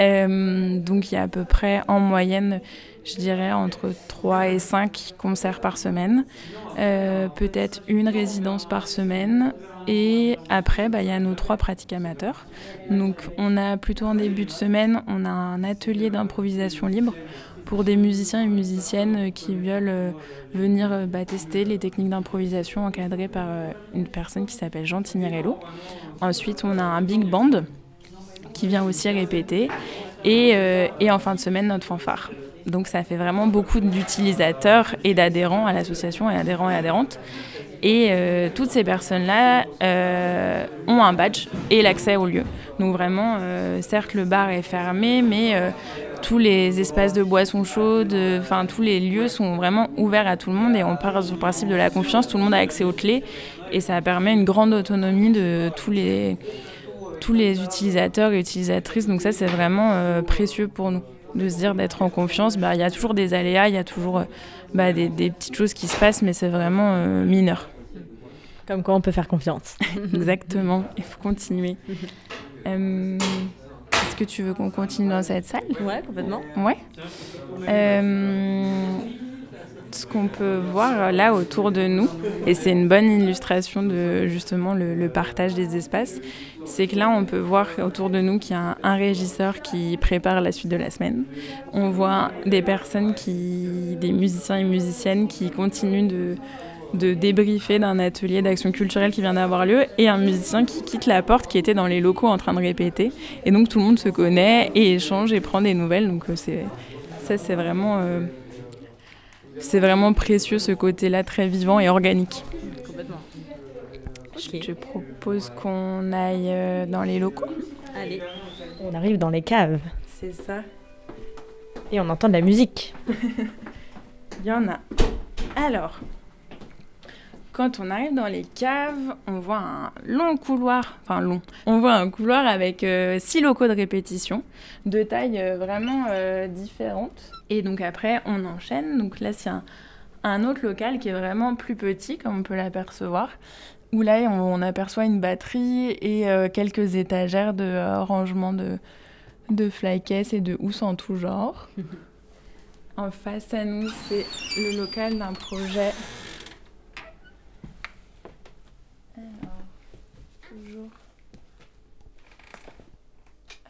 Euh, donc, il y a à peu près, en moyenne, je dirais, entre 3 et 5 concerts par semaine. Euh, Peut-être une résidence par semaine. Et après, bah, il y a nos trois pratiques amateurs. Donc, on a plutôt en début de semaine, on a un atelier d'improvisation libre pour des musiciens et musiciennes euh, qui veulent euh, venir euh, bah, tester les techniques d'improvisation encadrées par une personne qui s'appelle Jean Tignarello. Ensuite, on a un big band qui vient aussi répéter. Et, et en fin de semaine, notre fanfare. Donc ça fait vraiment beaucoup d'utilisateurs et d'adhérents à l'association et adhérents et adhérentes. Et euh, toutes ces personnes-là euh, ont un badge et l'accès au lieu. Donc vraiment, euh, certes, le bar est fermé, mais tous les espaces de boissons chaudes, enfin tous les lieux sont vraiment ouverts à tout le monde et on part sur le principe de la confiance. Tout le monde a accès aux clés et ça permet une grande autonomie de tous les, tous les utilisateurs et utilisatrices. Donc ça, c'est vraiment précieux pour nous de se dire d'être en confiance. Bah, Il y a toujours des aléas, il y a toujours bah, des, des petites choses qui se passent, mais c'est vraiment euh, mineur. Comme quoi on peut faire confiance. Exactement, il faut continuer. Euh, Est-ce que tu veux qu'on continue dans cette salle? Ouais, complètement. Ouais. Euh, ce qu'on peut voir là autour de nous, et c'est une bonne illustration de justement le, partage des espaces, c'est que là on peut voir autour de nous qu'il y a un, régisseur qui prépare la suite de la semaine. On voit des personnes qui, des musiciens et musiciennes qui continuent de de débriefer d'un atelier d'action culturelle qui vient d'avoir lieu et un musicien qui quitte la porte qui était dans les locaux en train de répéter et donc tout le monde se connaît et échange et prend des nouvelles donc euh, c'est ça c'est vraiment euh, c'est vraiment précieux ce côté-là très vivant et organique. Complètement. Je te propose qu'on aille euh, dans les locaux. Allez. On arrive dans les caves C'est ça. et on entend de la musique. Il y en a. Alors, quand on arrive dans les caves, on voit un long couloir, enfin long, on voit un couloir avec euh, six locaux de répétition, de tailles euh, vraiment euh, différentes. Et donc après, on enchaîne. Donc là, c'est un, un autre local qui est vraiment plus petit, comme on peut l'apercevoir, où là, on, on aperçoit une batterie et euh, quelques étagères de rangement de, de flycases et de housses en tout genre. En face à nous, c'est le local d'un projet. Alors, toujours.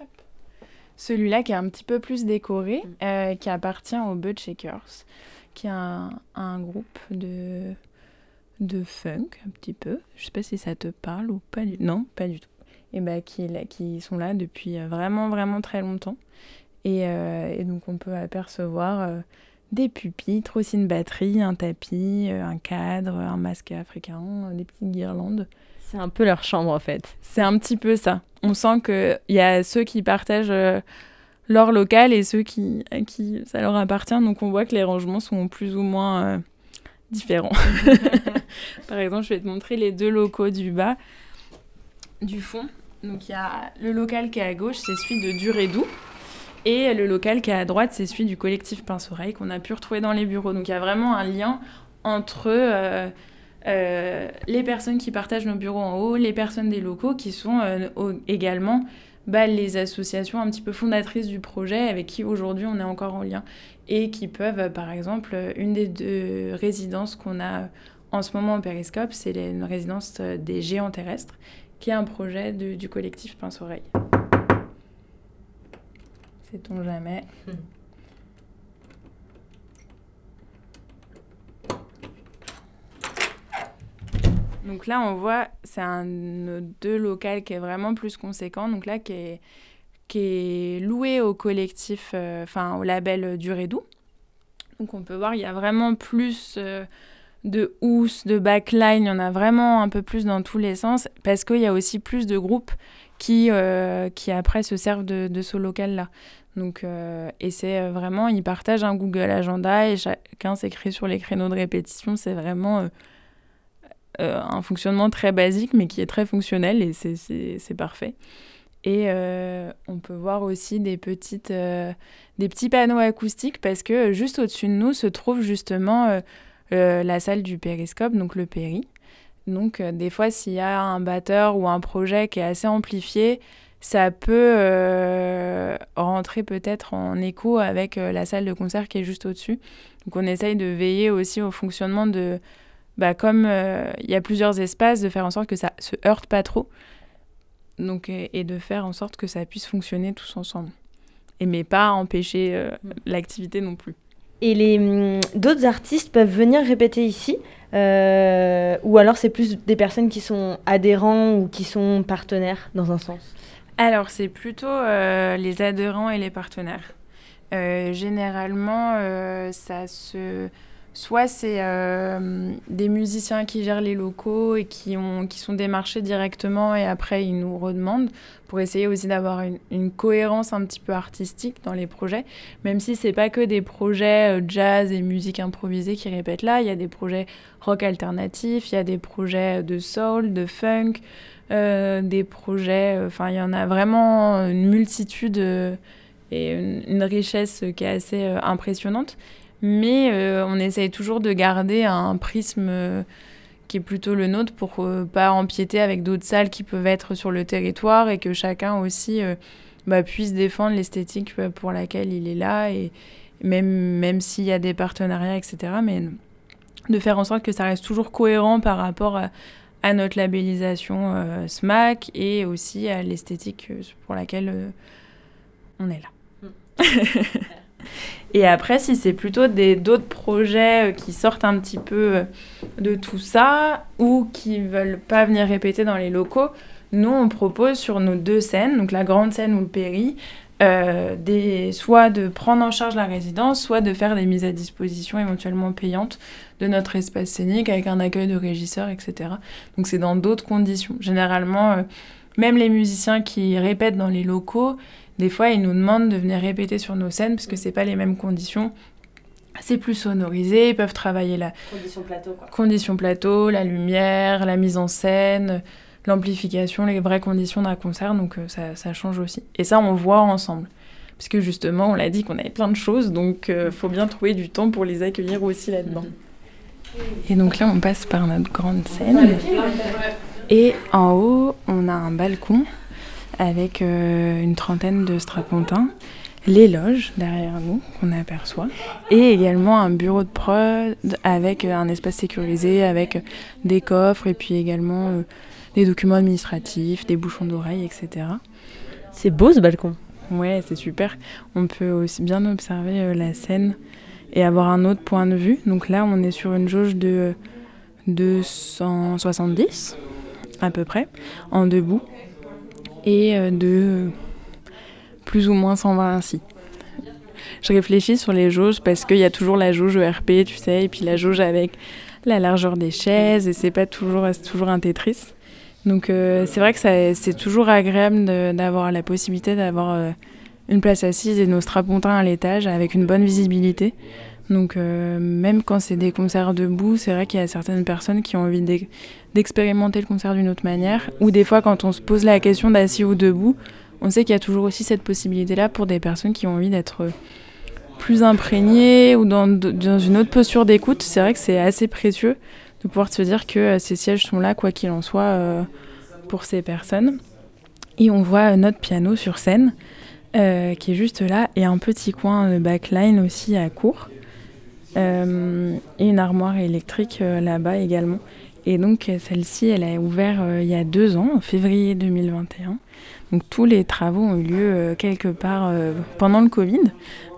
Hop. Celui-là qui est un petit peu plus décoré, euh, qui appartient aux Bud Shakers, qui est un, un groupe de, de funk, un petit peu. Je sais pas si ça te parle ou pas du Non, pas du tout. Et bah, qui, là- qui sont là depuis euh, vraiment, vraiment très longtemps. Et, euh, et donc on peut apercevoir euh, des pupitres, aussi une batterie, un tapis, un cadre, un masque africain, des petites guirlandes. C'est un peu leur chambre en fait. C'est un petit peu ça. On sent qu'il y a ceux qui partagent euh, leur local et ceux qui, à qui ça leur appartient. Donc on voit que les rangements sont plus ou moins euh, différents. Par exemple, je vais te montrer les deux locaux du bas, du fond. Donc il y a le local qui est à gauche, c'est celui de Durédou. Et le local qui est à droite, c'est celui du collectif Pince-Oreille qu'on a pu retrouver dans les bureaux. Donc il y a vraiment un lien entre euh, euh, les personnes qui partagent nos bureaux en haut, les personnes des locaux qui sont euh, également bah, les associations un petit peu fondatrices du projet avec qui aujourd'hui on est encore en lien et qui peuvent, euh, par exemple, une des deux résidences qu'on a en ce moment au Périscope, c'est une résidence des géants terrestres qui est un projet de- du collectif Pince-Oreille. Sait-on jamais Donc là, on voit, c'est un de deux locales qui est vraiment plus conséquent. Donc là, qui est, qui est loué au collectif, euh, enfin au label Durédou. Donc on peut voir, il y a vraiment plus euh, de housses, de backline, il y en a vraiment un peu plus dans tous les sens, parce qu'il y a aussi plus de groupes qui, euh, qui après se servent de, de ce local-là. Donc, et c'est vraiment, ils partagent un Google Agenda et chacun s'écrit sur les créneaux de répétition. C'est vraiment euh, un fonctionnement très basique, mais qui est très fonctionnel et c'est- parfait. Et euh, on peut voir aussi des, petites, euh, des petits panneaux acoustiques parce que juste au-dessus de nous se trouve justement la salle du périscope, donc le péri. Donc des fois s'il y a un batteur ou un projet qui est assez amplifié, ça peut rentrer peut-être en écho avec la salle de concert qui est juste au-dessus. Donc on essaye de veiller aussi au fonctionnement de... Bah, comme euh, il y a plusieurs espaces, de faire en sorte que ça se heurte pas trop. Donc, et, de faire en sorte que ça puisse fonctionner tous ensemble. Et mais pas empêcher euh, l'activité non plus. Et les hum, d'autres artistes peuvent venir répéter ici euh, ou alors c'est plus des personnes qui sont adhérents ou qui sont partenaires dans un sens? Alors, c'est plutôt euh, les adhérents et les partenaires. Euh, généralement, euh, ça se... Soit c'est euh, des musiciens qui gèrent les locaux et qui, ont, qui sont démarchés directement et après ils nous redemandent pour essayer aussi d'avoir une, cohérence un petit peu artistique dans les projets. Même si c'est pas que des projets euh, jazz et musique improvisée qui répètent là, il y a des projets rock alternatif, il y a des projets de soul, de funk, euh, des projets, euh, enfin il y en a vraiment une multitude euh, et une, richesse qui est assez euh, impressionnante. Mais euh, on essaye toujours de garder un prisme euh, qui est plutôt le nôtre pour euh, pas empiéter avec d'autres salles qui peuvent être sur le territoire et que chacun aussi euh, bah, puisse défendre l'esthétique pour laquelle il est là et même, même s'il y a des partenariats, etc. Mais de faire en sorte que ça reste toujours cohérent par rapport à, à notre labellisation SMAC et aussi à l'esthétique pour laquelle on est là. et après, si c'est plutôt des d'autres projets euh, qui sortent un petit peu euh, de tout ça ou qui veulent pas venir répéter dans les locaux, nous on propose sur nos deux scènes, donc la grande scène ou le péri, euh, des, soit de prendre en charge la résidence, soit de faire des mises à disposition éventuellement payantes de notre espace scénique avec un accueil de régisseur, etc. Donc c'est dans d'autres conditions. Généralement, même les musiciens qui répètent dans les locaux, des fois ils nous demandent de venir répéter sur nos scènes parce que c'est pas les mêmes conditions. C'est plus sonorisé, ils peuvent travailler la Condition plateau quoi. conditions plateau, la lumière, la mise en scène, l'amplification, les vraies conditions d'un concert, donc euh, ça, ça change aussi. Et ça, on voit ensemble. Parce que justement, on l'a dit qu'on avait plein de choses, donc il faut bien trouver du temps pour les accueillir aussi là-dedans. Et donc là, on passe par notre grande scène. Et en haut, on a un balcon avec euh, une trentaine de strapontins, les loges derrière nous qu'on aperçoit, et également un bureau de prod avec euh, un espace sécurisé, avec des coffres et puis également euh, des documents administratifs, des bouchons d'oreilles, etc. C'est beau ce balcon. Ouais, c'est super. On peut aussi bien observer euh, la scène et avoir un autre point de vue. Donc là, on est sur une jauge de 270 à peu près, en debout, et euh, de plus ou moins 120 ainsi. Je réfléchis sur les jauges parce qu'il y a toujours la jauge ERP, tu sais, et puis la jauge avec la largeur des chaises, et c'est pas toujours, toujours un Tetris. Donc euh, c'est vrai que c'est toujours agréable d'avoir la possibilité d'avoir euh, une place assise et nos strapontins à l'étage avec une bonne visibilité. Donc euh, même quand c'est des concerts debout, c'est vrai qu'il y a certaines personnes qui ont envie d'ex- d'expérimenter le concert d'une autre manière. Ou des fois quand on se pose la question d'assis ou debout, on sait qu'il y a toujours aussi cette possibilité-là pour des personnes qui ont envie d'être euh, plus imprégnées ou dans, une autre posture d'écoute. C'est vrai que c'est assez précieux de pouvoir se dire que euh, ces sièges sont là, quoi qu'il en soit, pour ces personnes. Et on voit notre piano sur scène, qui est juste là, et un petit coin de backline aussi à court. Euh, et une armoire électrique euh, là-bas également. Et donc euh, celle-ci, elle a ouvert euh, il y a deux ans, en février 2021. Donc tous les travaux ont eu lieu quelque part pendant le Covid.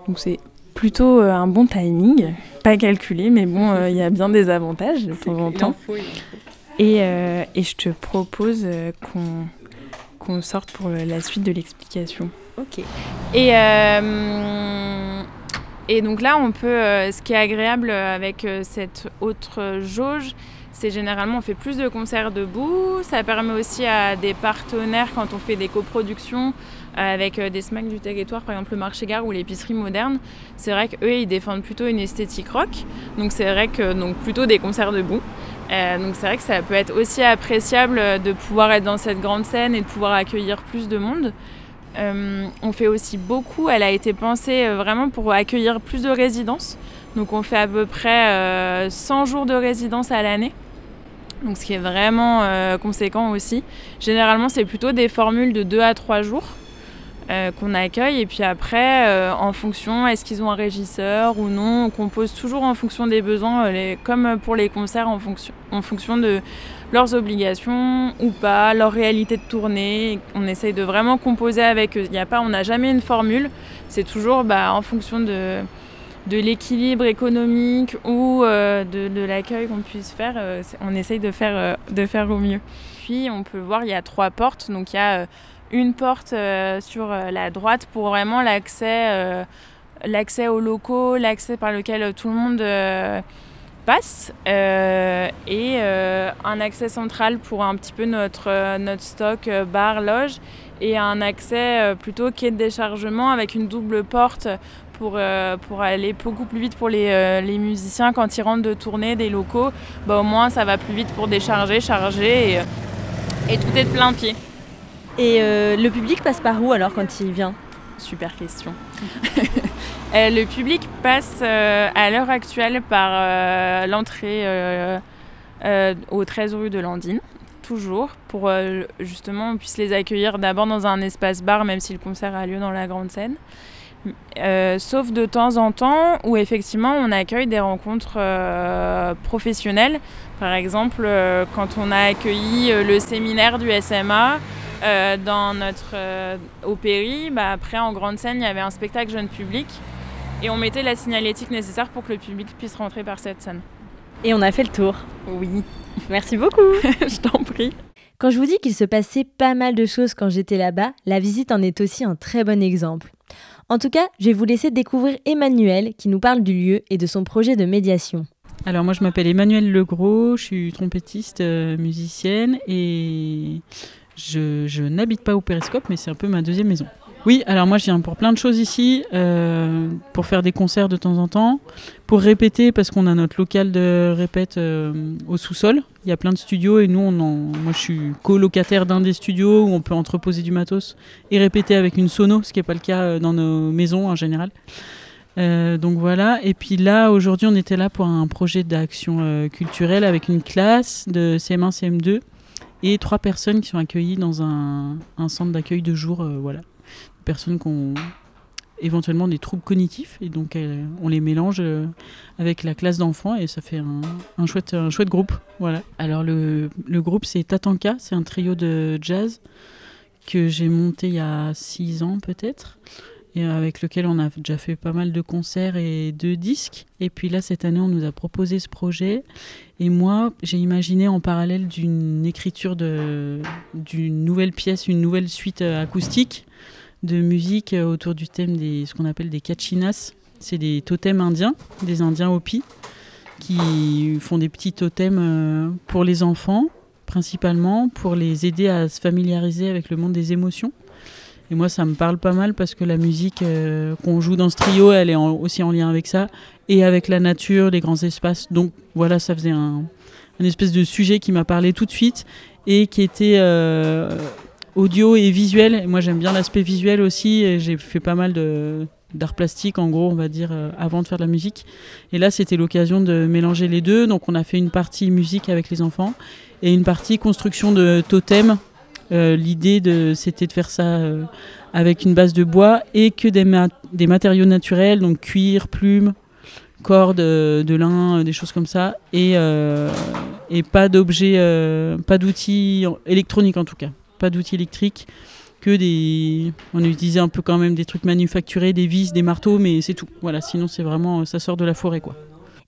Donc c'est plutôt un bon timing, pas calculé, mais bon, il y a bien des avantages de temps en temps. Et, et je te propose qu'on qu'on sorte pour la suite de l'explication. Ok. Et, et donc là, on peut. euh, ce qui est agréable avec euh, cette autre jauge, c'est généralement on fait plus de concerts debout. Ça permet aussi à des partenaires quand on fait des coproductions euh, avec euh, des smacks du territoire, par exemple le marché gare ou l'épicerie moderne. C'est vrai qu'eux, ils défendent plutôt une esthétique rock. Donc c'est vrai que donc plutôt des concerts debout. Euh, donc c'est vrai que ça peut être aussi appréciable euh, de pouvoir être dans cette grande scène et de pouvoir accueillir plus de monde. Euh, on fait aussi beaucoup, elle a été pensée euh, vraiment pour accueillir plus de résidences. Donc on fait à peu près euh, 100 jours de résidence à l'année. Donc ce qui est vraiment euh, conséquent aussi. Généralement c'est plutôt des formules de 2 à 3 jours euh, qu'on accueille et puis après euh, en fonction est-ce qu'ils ont un régisseur ou non on compose toujours en fonction des besoins euh, comme pour les concerts en fonction de leurs obligations ou pas leur réalité de tournée on essaye de vraiment composer avec eux y a pas on n'a jamais une formule c'est toujours bah, en fonction de de l'équilibre économique ou euh, de, de l'accueil qu'on puisse faire, euh, on essaye de faire, euh, de faire au mieux. Puis on peut voir, il y a trois portes. Donc il y a une porte sur la droite pour vraiment l'accès, l'accès aux locaux, l'accès par lequel tout le monde passe, euh, et euh, un accès central pour un petit peu notre, euh, notre stock bar, loge, et un accès plutôt quai de déchargement avec une double porte pour, euh, pour aller beaucoup plus vite pour les, euh, les musiciens quand ils rentrent de tournée des locaux. Bah, au moins, ça va plus vite pour décharger, charger et, et tout est de plein pied. Et euh, le public passe par où alors quand il vient? Super question. Euh, le public passe euh, à l'heure actuelle par euh, l'entrée au 13 rue de Landine, toujours, pour justement on puisse les accueillir d'abord dans un espace bar, même si le concert a lieu dans la grande scène. Sauf de temps en temps où effectivement on accueille des rencontres professionnelles. Par exemple, quand on a accueilli le séminaire du SMA dans notre bah, après en grande scène il y avait un spectacle jeune public et on mettait la signalétique nécessaire pour que le public puisse rentrer par cette scène. Et on a fait le tour. Oui. Merci beaucoup. Je t'en prie. Quand je vous dis qu'il se passait pas mal de choses quand j'étais là-bas, la visite en est aussi un très bon exemple. En tout cas, je vais vous laisser découvrir Emmanuel qui nous parle du lieu et de son projet de médiation. Alors moi je m'appelle Emmanuel Legros, je suis trompettiste, euh, musicienne et je, je n'habite pas au Périscope mais c'est un peu ma deuxième maison. Oui, alors moi je viens pour plein de choses ici, euh, pour faire des concerts de temps en temps, pour répéter parce qu'on a notre local de répète euh, au sous-sol. Il y a plein de studios et nous, on moi je suis colocataire d'un des studios où on peut entreposer du matos et répéter avec une sono, ce qui n'est pas le cas euh, dans nos maisons en général. Donc voilà, et puis là aujourd'hui on était là pour un projet d'action culturelle avec une classe de CM1, CM2 et trois personnes qui sont accueillies dans un, centre d'accueil de jour. voilà, personnes qui ont éventuellement des troubles cognitifs et donc euh, on les mélange euh, avec la classe d'enfants et ça fait un, chouette, un chouette groupe. Voilà. Alors le, le groupe c'est Tatanka, c'est un trio de jazz que j'ai monté il y a six ans peut-être et avec lequel on a déjà fait pas mal de concerts et de disques. Et puis là, cette année, on nous a proposé ce projet. Et moi, j'ai imaginé en parallèle d'une écriture d'une nouvelle pièce, une nouvelle suite euh, acoustique de musique euh, autour du thème des ce qu'on appelle des kachinas. C'est des totems indiens, des Indiens Hopi, qui font des petits totems euh, pour les enfants, principalement, pour les aider à se familiariser avec le monde des émotions. Et moi, ça me parle pas mal parce que la musique euh, qu'on joue dans ce trio, elle est aussi en lien avec ça et avec la nature, les grands espaces. Donc voilà, ça faisait un, espèce de sujet qui m'a parlé tout de suite et qui était audio et visuel. Et moi, j'aime bien l'aspect visuel aussi. J'ai fait pas mal d'art plastique en gros on va dire euh, avant de faire de la musique et là c'était l'occasion de mélanger les deux donc on a fait une partie musique avec les enfants et une partie construction de totems euh, L'idée c'était de faire ça euh, avec une base de bois et que des, ma- des matériaux naturels, donc cuir, plumes, cordes, euh, de lin, des choses comme ça, et, et pas d'objets, pas d'outils électroniques en tout cas, pas d'outils électriques, que des, on utilisait un peu quand même des trucs manufacturés, des vis, des marteaux, mais c'est tout. Voilà, sinon c'est vraiment, ça sort de la forêt quoi.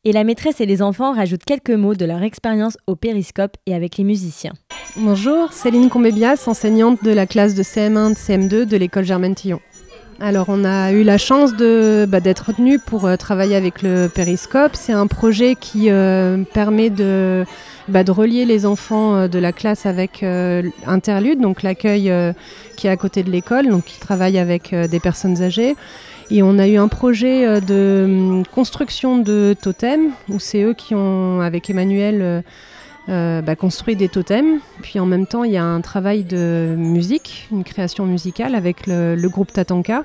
Et la maîtresse et les enfants rajoutent quelques mots de leur expérience au périscope et avec les musiciens. Bonjour, Céline Combébias, enseignante de la classe de CM1 de CM2 de l'école Germaine Tillon. Alors on a eu la chance de, bah, d'être retenu pour euh, travailler avec le périscope. C'est un projet qui euh, permet de, bah, de relier les enfants euh, de la classe avec euh, Interlude, donc l'accueil euh, qui est à côté de l'école, donc qui travaille avec des personnes âgées. Et on a eu un projet de hum, construction de totems, où c'est eux qui ont, avec Emmanuel, bah, construit des totems. Puis en même temps, il y a un travail de musique, une création musicale avec le, le groupe Tatanka.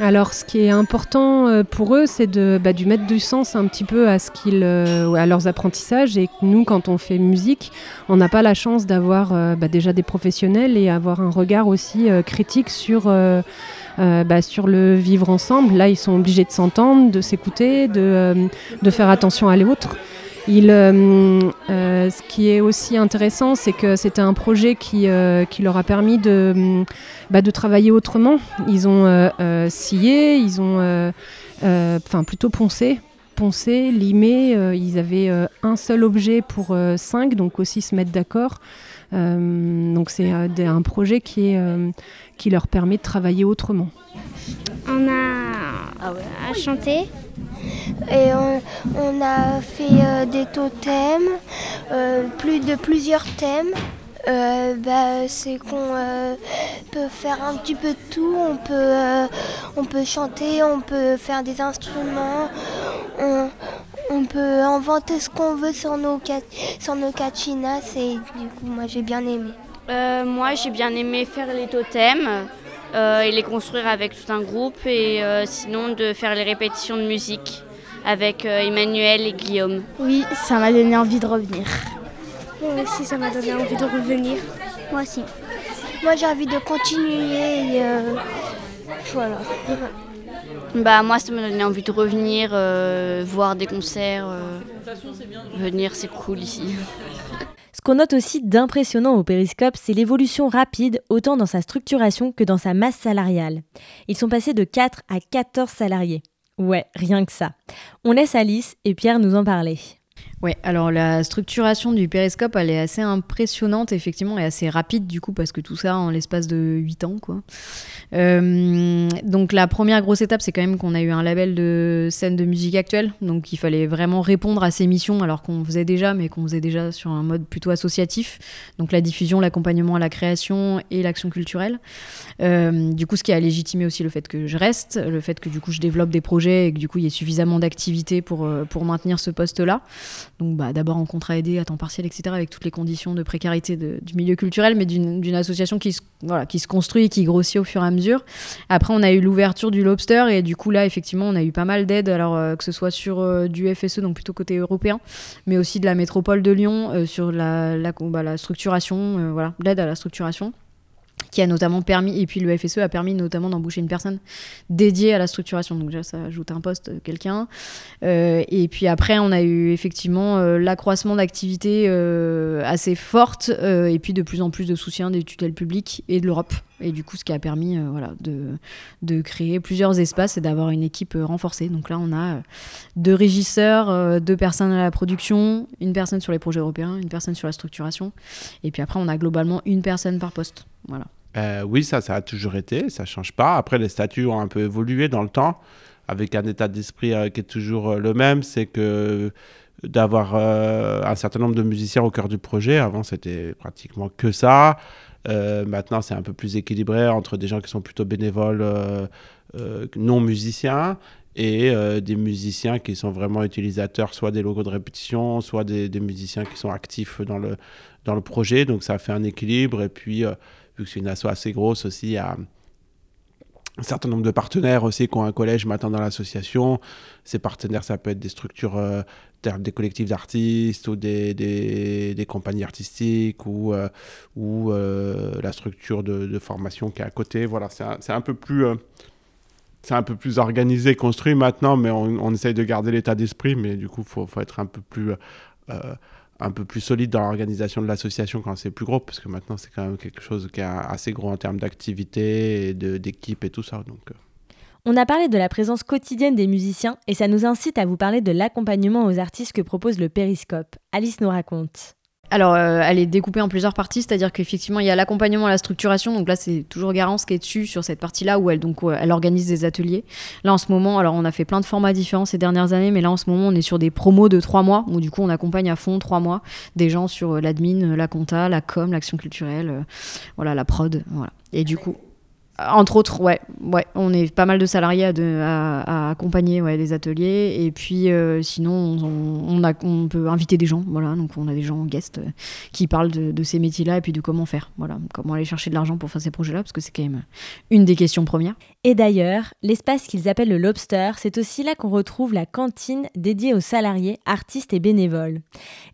Alors, ce qui est important euh, pour eux, c'est de, bah, du mettre du sens un petit peu à, ce qu'ils, euh, à leurs apprentissages. Et nous, quand on fait musique, on n'a pas la chance d'avoir euh, bah, déjà des professionnels et avoir un regard aussi critique sur, bah, sur le vivre ensemble. Là, ils sont obligés de s'entendre, de s'écouter, de, de faire attention à l'autre. Euh, euh, ce qui est aussi intéressant, c'est que c'était un projet qui, euh, qui leur a permis de, bah, travailler autrement. Ils ont scié, ils ont, plutôt poncé, poncé, limé. ils avaient un seul objet pour cinq, donc aussi se mettre d'accord. Donc c'est un projet qui, leur permet de travailler autrement. On a à chanter et on, a fait euh, des totems, euh, plus de plusieurs thèmes. Euh, bah, c'est qu'on peut faire un petit peu de tout. On peut, on peut chanter, on peut faire des instruments, on, on peut inventer ce qu'on veut sur nos, sur nos cachinas et du coup moi j'ai bien aimé. Moi, j'ai bien aimé faire les totems et les construire avec tout un groupe et euh, sinon de faire les répétitions de musique avec euh, Emmanuel et Guillaume. Oui, ça m'a donné envie de revenir. Moi aussi, ça m'a donné envie de revenir. Moi aussi. Moi, j'ai envie de continuer. et, euh, voilà. Bah moi, ça m'a donné envie de revenir, euh, voir des concerts, euh, venir, c'est cool ici. Qu'on note aussi d'impressionnant au périscope, c'est l'évolution rapide, autant dans sa structuration que dans sa masse salariale. Ils sont passés de 4 à 14 salariés. Ouais, rien que ça. On laisse Alice et Pierre nous en parler. Ouais, alors la structuration du périscope, elle est assez impressionnante, effectivement, et assez rapide, du coup, parce que tout ça en l'espace de 8 ans, quoi. Euh, donc la première grosse étape, c'est quand même qu'on a eu un label de scène de musique actuelle, donc il fallait vraiment répondre à ces missions, alors qu'on faisait déjà, mais qu'on faisait déjà sur un mode plutôt associatif, donc la diffusion, l'accompagnement à la création et l'action culturelle. Euh, du coup, ce qui a légitimé aussi le fait que je reste, le fait que du coup je développe des projets et que du coup il y ait suffisamment d'activités pour, euh, pour maintenir ce poste-là. Donc bah, d'abord en contrat aidé, à temps partiel, etc., avec toutes les conditions de précarité du milieu culturel, mais d'une association qui se, voilà, qui se construit et qui grossit au fur et à mesure. Après, on a eu l'ouverture du Lobster, et du coup là, effectivement, on a eu pas mal d'aides, alors euh, que ce soit sur euh, du FSE, donc plutôt côté européen, mais aussi de la métropole de Lyon, euh, sur la, la, bah, la structuration, voilà, l'aide à la structuration qui a notamment permis, et puis le FSE a permis notamment d'embaucher une personne dédiée à la structuration. Donc déjà, ça ajoute un poste, euh, quelqu'un. Euh, et puis après, on a eu effectivement euh, l'accroissement d'activités euh, assez forte, euh, et puis de plus en plus de soutien des tutelles publiques et de l'Europe. Et du coup, ce qui a permis euh, voilà, de, de créer plusieurs espaces et d'avoir une équipe euh, renforcée. Donc là, on a euh, deux régisseurs, deux personnes à la production, une personne sur les projets européens, une personne sur la structuration. Et puis après, on a globalement une personne par poste. Voilà. Oui, ça, ça a toujours été, ça change pas. Après, les statuts ont un peu évolué dans le temps, avec un état d'esprit qui est toujours le même, c'est que d'avoir un certain nombre de musiciens au cœur du projet. Avant, c'était pratiquement que ça. Euh, maintenant, c'est un peu plus équilibré entre des gens qui sont plutôt bénévoles, euh, euh, non musiciens, et des musiciens qui sont vraiment utilisateurs, soit des logos de répétition, soit des, musiciens qui sont actifs dans le, dans le projet. Donc, ça fait un équilibre. Et puis, vu que c'est une asso assez grosse aussi, il y a un certain nombre de partenaires aussi qui ont un collège maintenant dans l'association. Ces partenaires, ça peut être des structures, des collectifs d'artistes ou des, des, des compagnies artistiques ou, euh, ou euh, la structure de, formation qui est à côté. Voilà, c'est un, un peu plus... euh, c'est un peu plus organisé, construit maintenant, mais on, essaye de garder l'état d'esprit, mais du coup, il faut, faut être un peu plus... euh, un peu plus solide dans l'organisation de l'association quand c'est plus gros, parce que maintenant c'est quand même quelque chose qui est assez gros en termes d'activité d'équipe et tout ça. Donc. On a parlé de la présence quotidienne des musiciens et ça nous incite à vous parler de l'accompagnement aux artistes que propose le Périscope. Alice nous raconte. Alors, euh, elle est découpée en plusieurs parties, c'est-à-dire qu'effectivement, il y a l'accompagnement à la structuration. Donc là, c'est toujours Garance qui est dessus sur cette partie-là où elle, donc, euh, elle organise des ateliers. Là, en ce moment, alors on a fait plein de formats différents ces dernières années, mais là, en ce moment, on est sur des promos de trois mois, où du coup, on accompagne à fond trois mois des gens sur euh, l'admin, la compta, la com, l'action culturelle, euh, voilà, la prod, voilà. Et du coup. Entre autres, ouais, ouais, on est pas mal de salariés à, accompagner ouais, les ateliers. Et puis, euh, sinon, on, peut inviter des gens. Voilà, donc on a des gens guest euh, qui parlent de, de ces métiers-là et puis de comment faire. Voilà, comment aller chercher de l'argent pour faire ces projets-là, parce que c'est quand même une des questions premières. Et d'ailleurs, l'espace qu'ils appellent le Lobster, c'est aussi là qu'on retrouve la cantine dédiée aux salariés, artistes et bénévoles.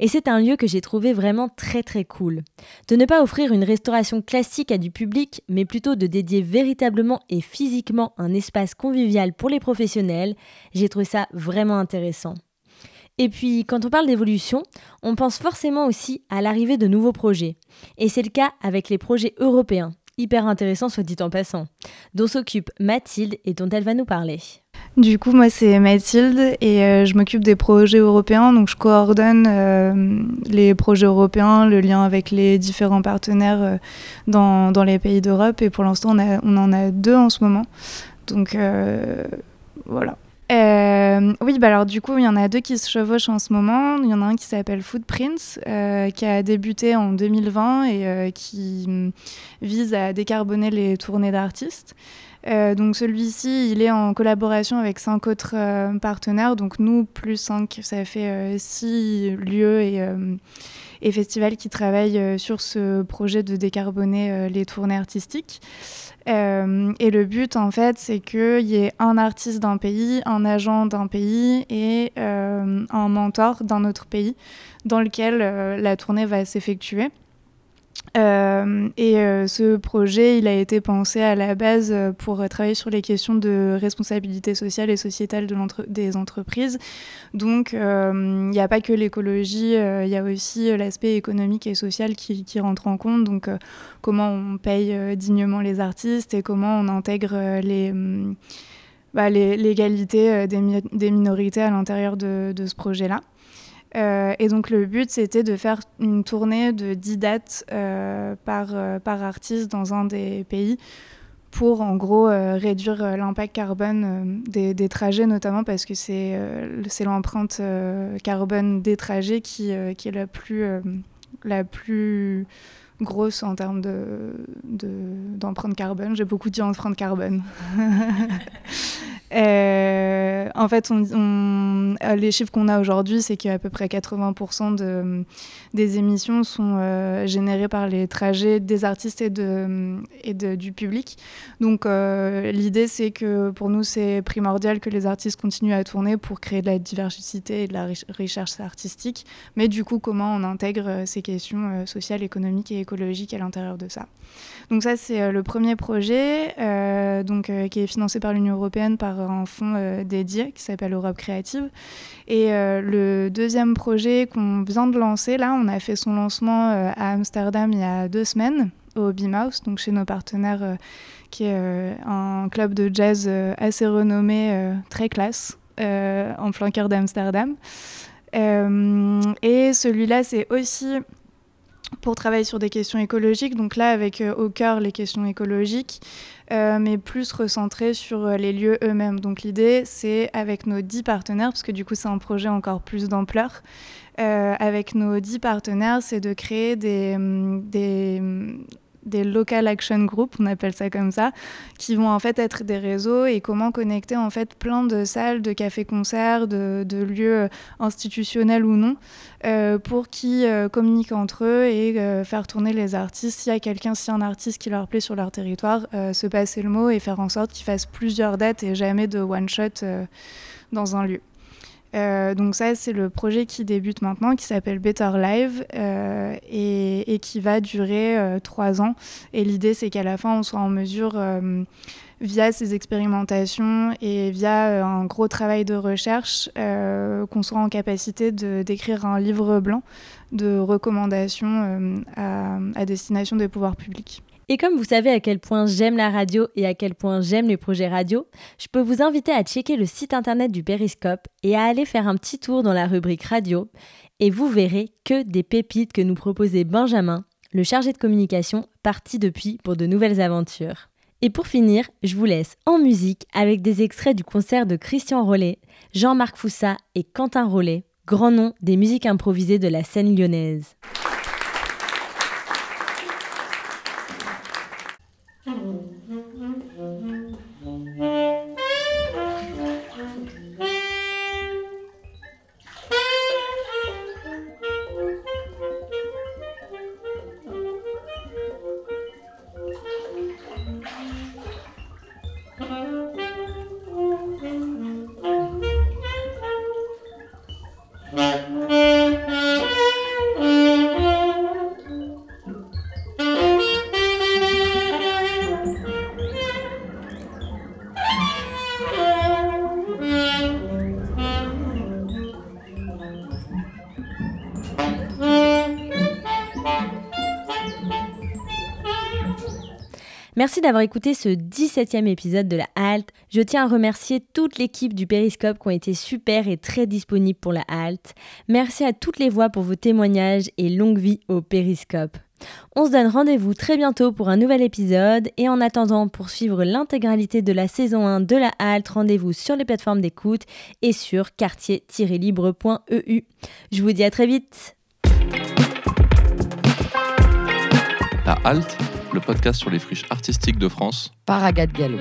Et c'est un lieu que j'ai trouvé vraiment très très cool. De ne pas offrir une restauration classique à du public, mais plutôt de dédier véritablement et physiquement un espace convivial pour les professionnels, j'ai trouvé ça vraiment intéressant. Et puis, quand on parle d'évolution, on pense forcément aussi à l'arrivée de nouveaux projets. Et c'est le cas avec les projets européens, hyper intéressants soit dit en passant, dont s'occupe Mathilde et dont elle va nous parler. Du coup, moi, c'est Mathilde et euh, je m'occupe des projets européens. Donc, je coordonne euh, les projets européens, le lien avec les différents partenaires euh, dans, les pays d'Europe. Et pour l'instant, on, en a deux en ce moment. Donc, voilà. Euh, oui, bah alors du coup, il y en a deux qui se chevauchent en ce moment. Il y en a un qui s'appelle Footprints, euh, qui a débuté en 2020 et euh, qui mm, vise à décarboner les tournées d'artistes. Donc celui-ci, il est en collaboration avec cinq autres partenaires. Donc nous, plus cinq, ça fait six lieux et, et festivals qui travaillent euh, sur ce projet de décarboner euh, les tournées artistiques. Euh, et le but, en fait, c'est qu'il y ait un artiste d'un pays, un agent d'un pays et un mentor d'un autre pays dans lequel la tournée va s'effectuer. Euh, et euh, ce projet, il a été pensé à la base euh, pour travailler sur les questions de responsabilité sociale et sociétale des entreprises. Donc, il n'y a pas que l'écologie, il y a aussi l'aspect économique et social qui, rentre en compte. Donc, comment on paye dignement les artistes et comment on intègre hum, bah, l'égalité des, mi- des minorités à l'intérieur de ce projet-là. Euh, et donc le but, c'était de faire une tournée de 10 dates euh, par, euh, par artiste dans un des pays pour en gros réduire l'impact carbone des, trajets notamment parce que c'est l'empreinte carbone des trajets qui, qui est la plus, la plus grosse en termes de, de- d'empreinte carbone. J'ai beaucoup dit empreinte carbone. Euh, en fait, on- on- euh, les chiffres qu'on a aujourd'hui, c'est qu'à peu près 80% de, des émissions sont euh, générées par les trajets des artistes et, de, et de- du public. Donc euh, l'idée, c'est que pour nous, c'est primordial que les artistes continuent à tourner pour créer de la diversité et de la recherche artistique. Mais du coup, comment on intègre ces questions sociales, économiques et écologiques à l'intérieur de ça donc ça, c'est euh, le premier projet euh, donc, euh, qui est financé par l'Union européenne par un fonds dédié qui s'appelle Europe Créative. Et le deuxième projet qu'on vient de lancer, là, on a fait son lancement à Amsterdam il y a deux semaines au Beamhouse, donc chez nos partenaires, qui est un club de jazz assez renommé, très classe, en plein cœur d'Amsterdam. Et celui-là, c'est aussi pour travailler sur des questions écologiques, donc là avec euh, au cœur les questions écologiques, euh, mais plus recentré sur euh, les lieux eux-mêmes. Donc l'idée, c'est avec nos dix partenaires, parce que du coup c'est un projet encore plus d'ampleur, avec nos dix partenaires, c'est de créer des, hum, hum, des local action groups, on appelle ça comme ça, qui vont en fait être des réseaux et comment connecter en fait plein de salles, de cafés-concerts, de, de lieux institutionnels ou non, euh, pour qu'ils euh, communiquent entre eux et euh, faire tourner les artistes. S'il y a quelqu'un, s'il y a un artiste qui leur plaît sur leur territoire, euh, se passer le mot et faire en sorte qu'ils fassent plusieurs dates et jamais de one-shot euh, dans un lieu. Euh, donc ça, c'est le projet qui débute maintenant, qui s'appelle Better Live euh, et, qui va durer euh, trois ans. Et l'idée, c'est qu'à la fin, on soit en mesure, via ces expérimentations et via un gros travail de recherche, qu'on soit en capacité d'écrire un livre blanc de recommandations à destination des pouvoirs publics. Et comme vous savez à quel point j'aime la radio et à quel point j'aime les projets radio, je peux vous inviter à checker le site internet du Périscope et à aller faire un petit tour dans la rubrique radio et vous verrez que des pépites que nous proposait Benjamin, le chargé de communication parti depuis pour de nouvelles aventures. Et pour finir, je vous laisse en musique avec des extraits du concert de Christian Rollet, Jean-Marc Foussa et Quentin Rollet, grands noms des musiques improvisées de la scène lyonnaise. D'avoir écouté ce 17e épisode de la halte. Je tiens à remercier toute l'équipe du Périscope qui ont été super et très disponibles pour la halte. Merci à toutes les voix pour vos témoignages et longue vie au Périscope. On se donne rendez-vous très bientôt pour un nouvel épisode et en attendant pour suivre l'intégralité de la saison 1 de la halte, rendez-vous sur les plateformes d'écoute et sur quartier-libre.eu. Je vous dis à très vite. La Halte, le podcast sur les friches artistiques de France. Par Agathe Gallo.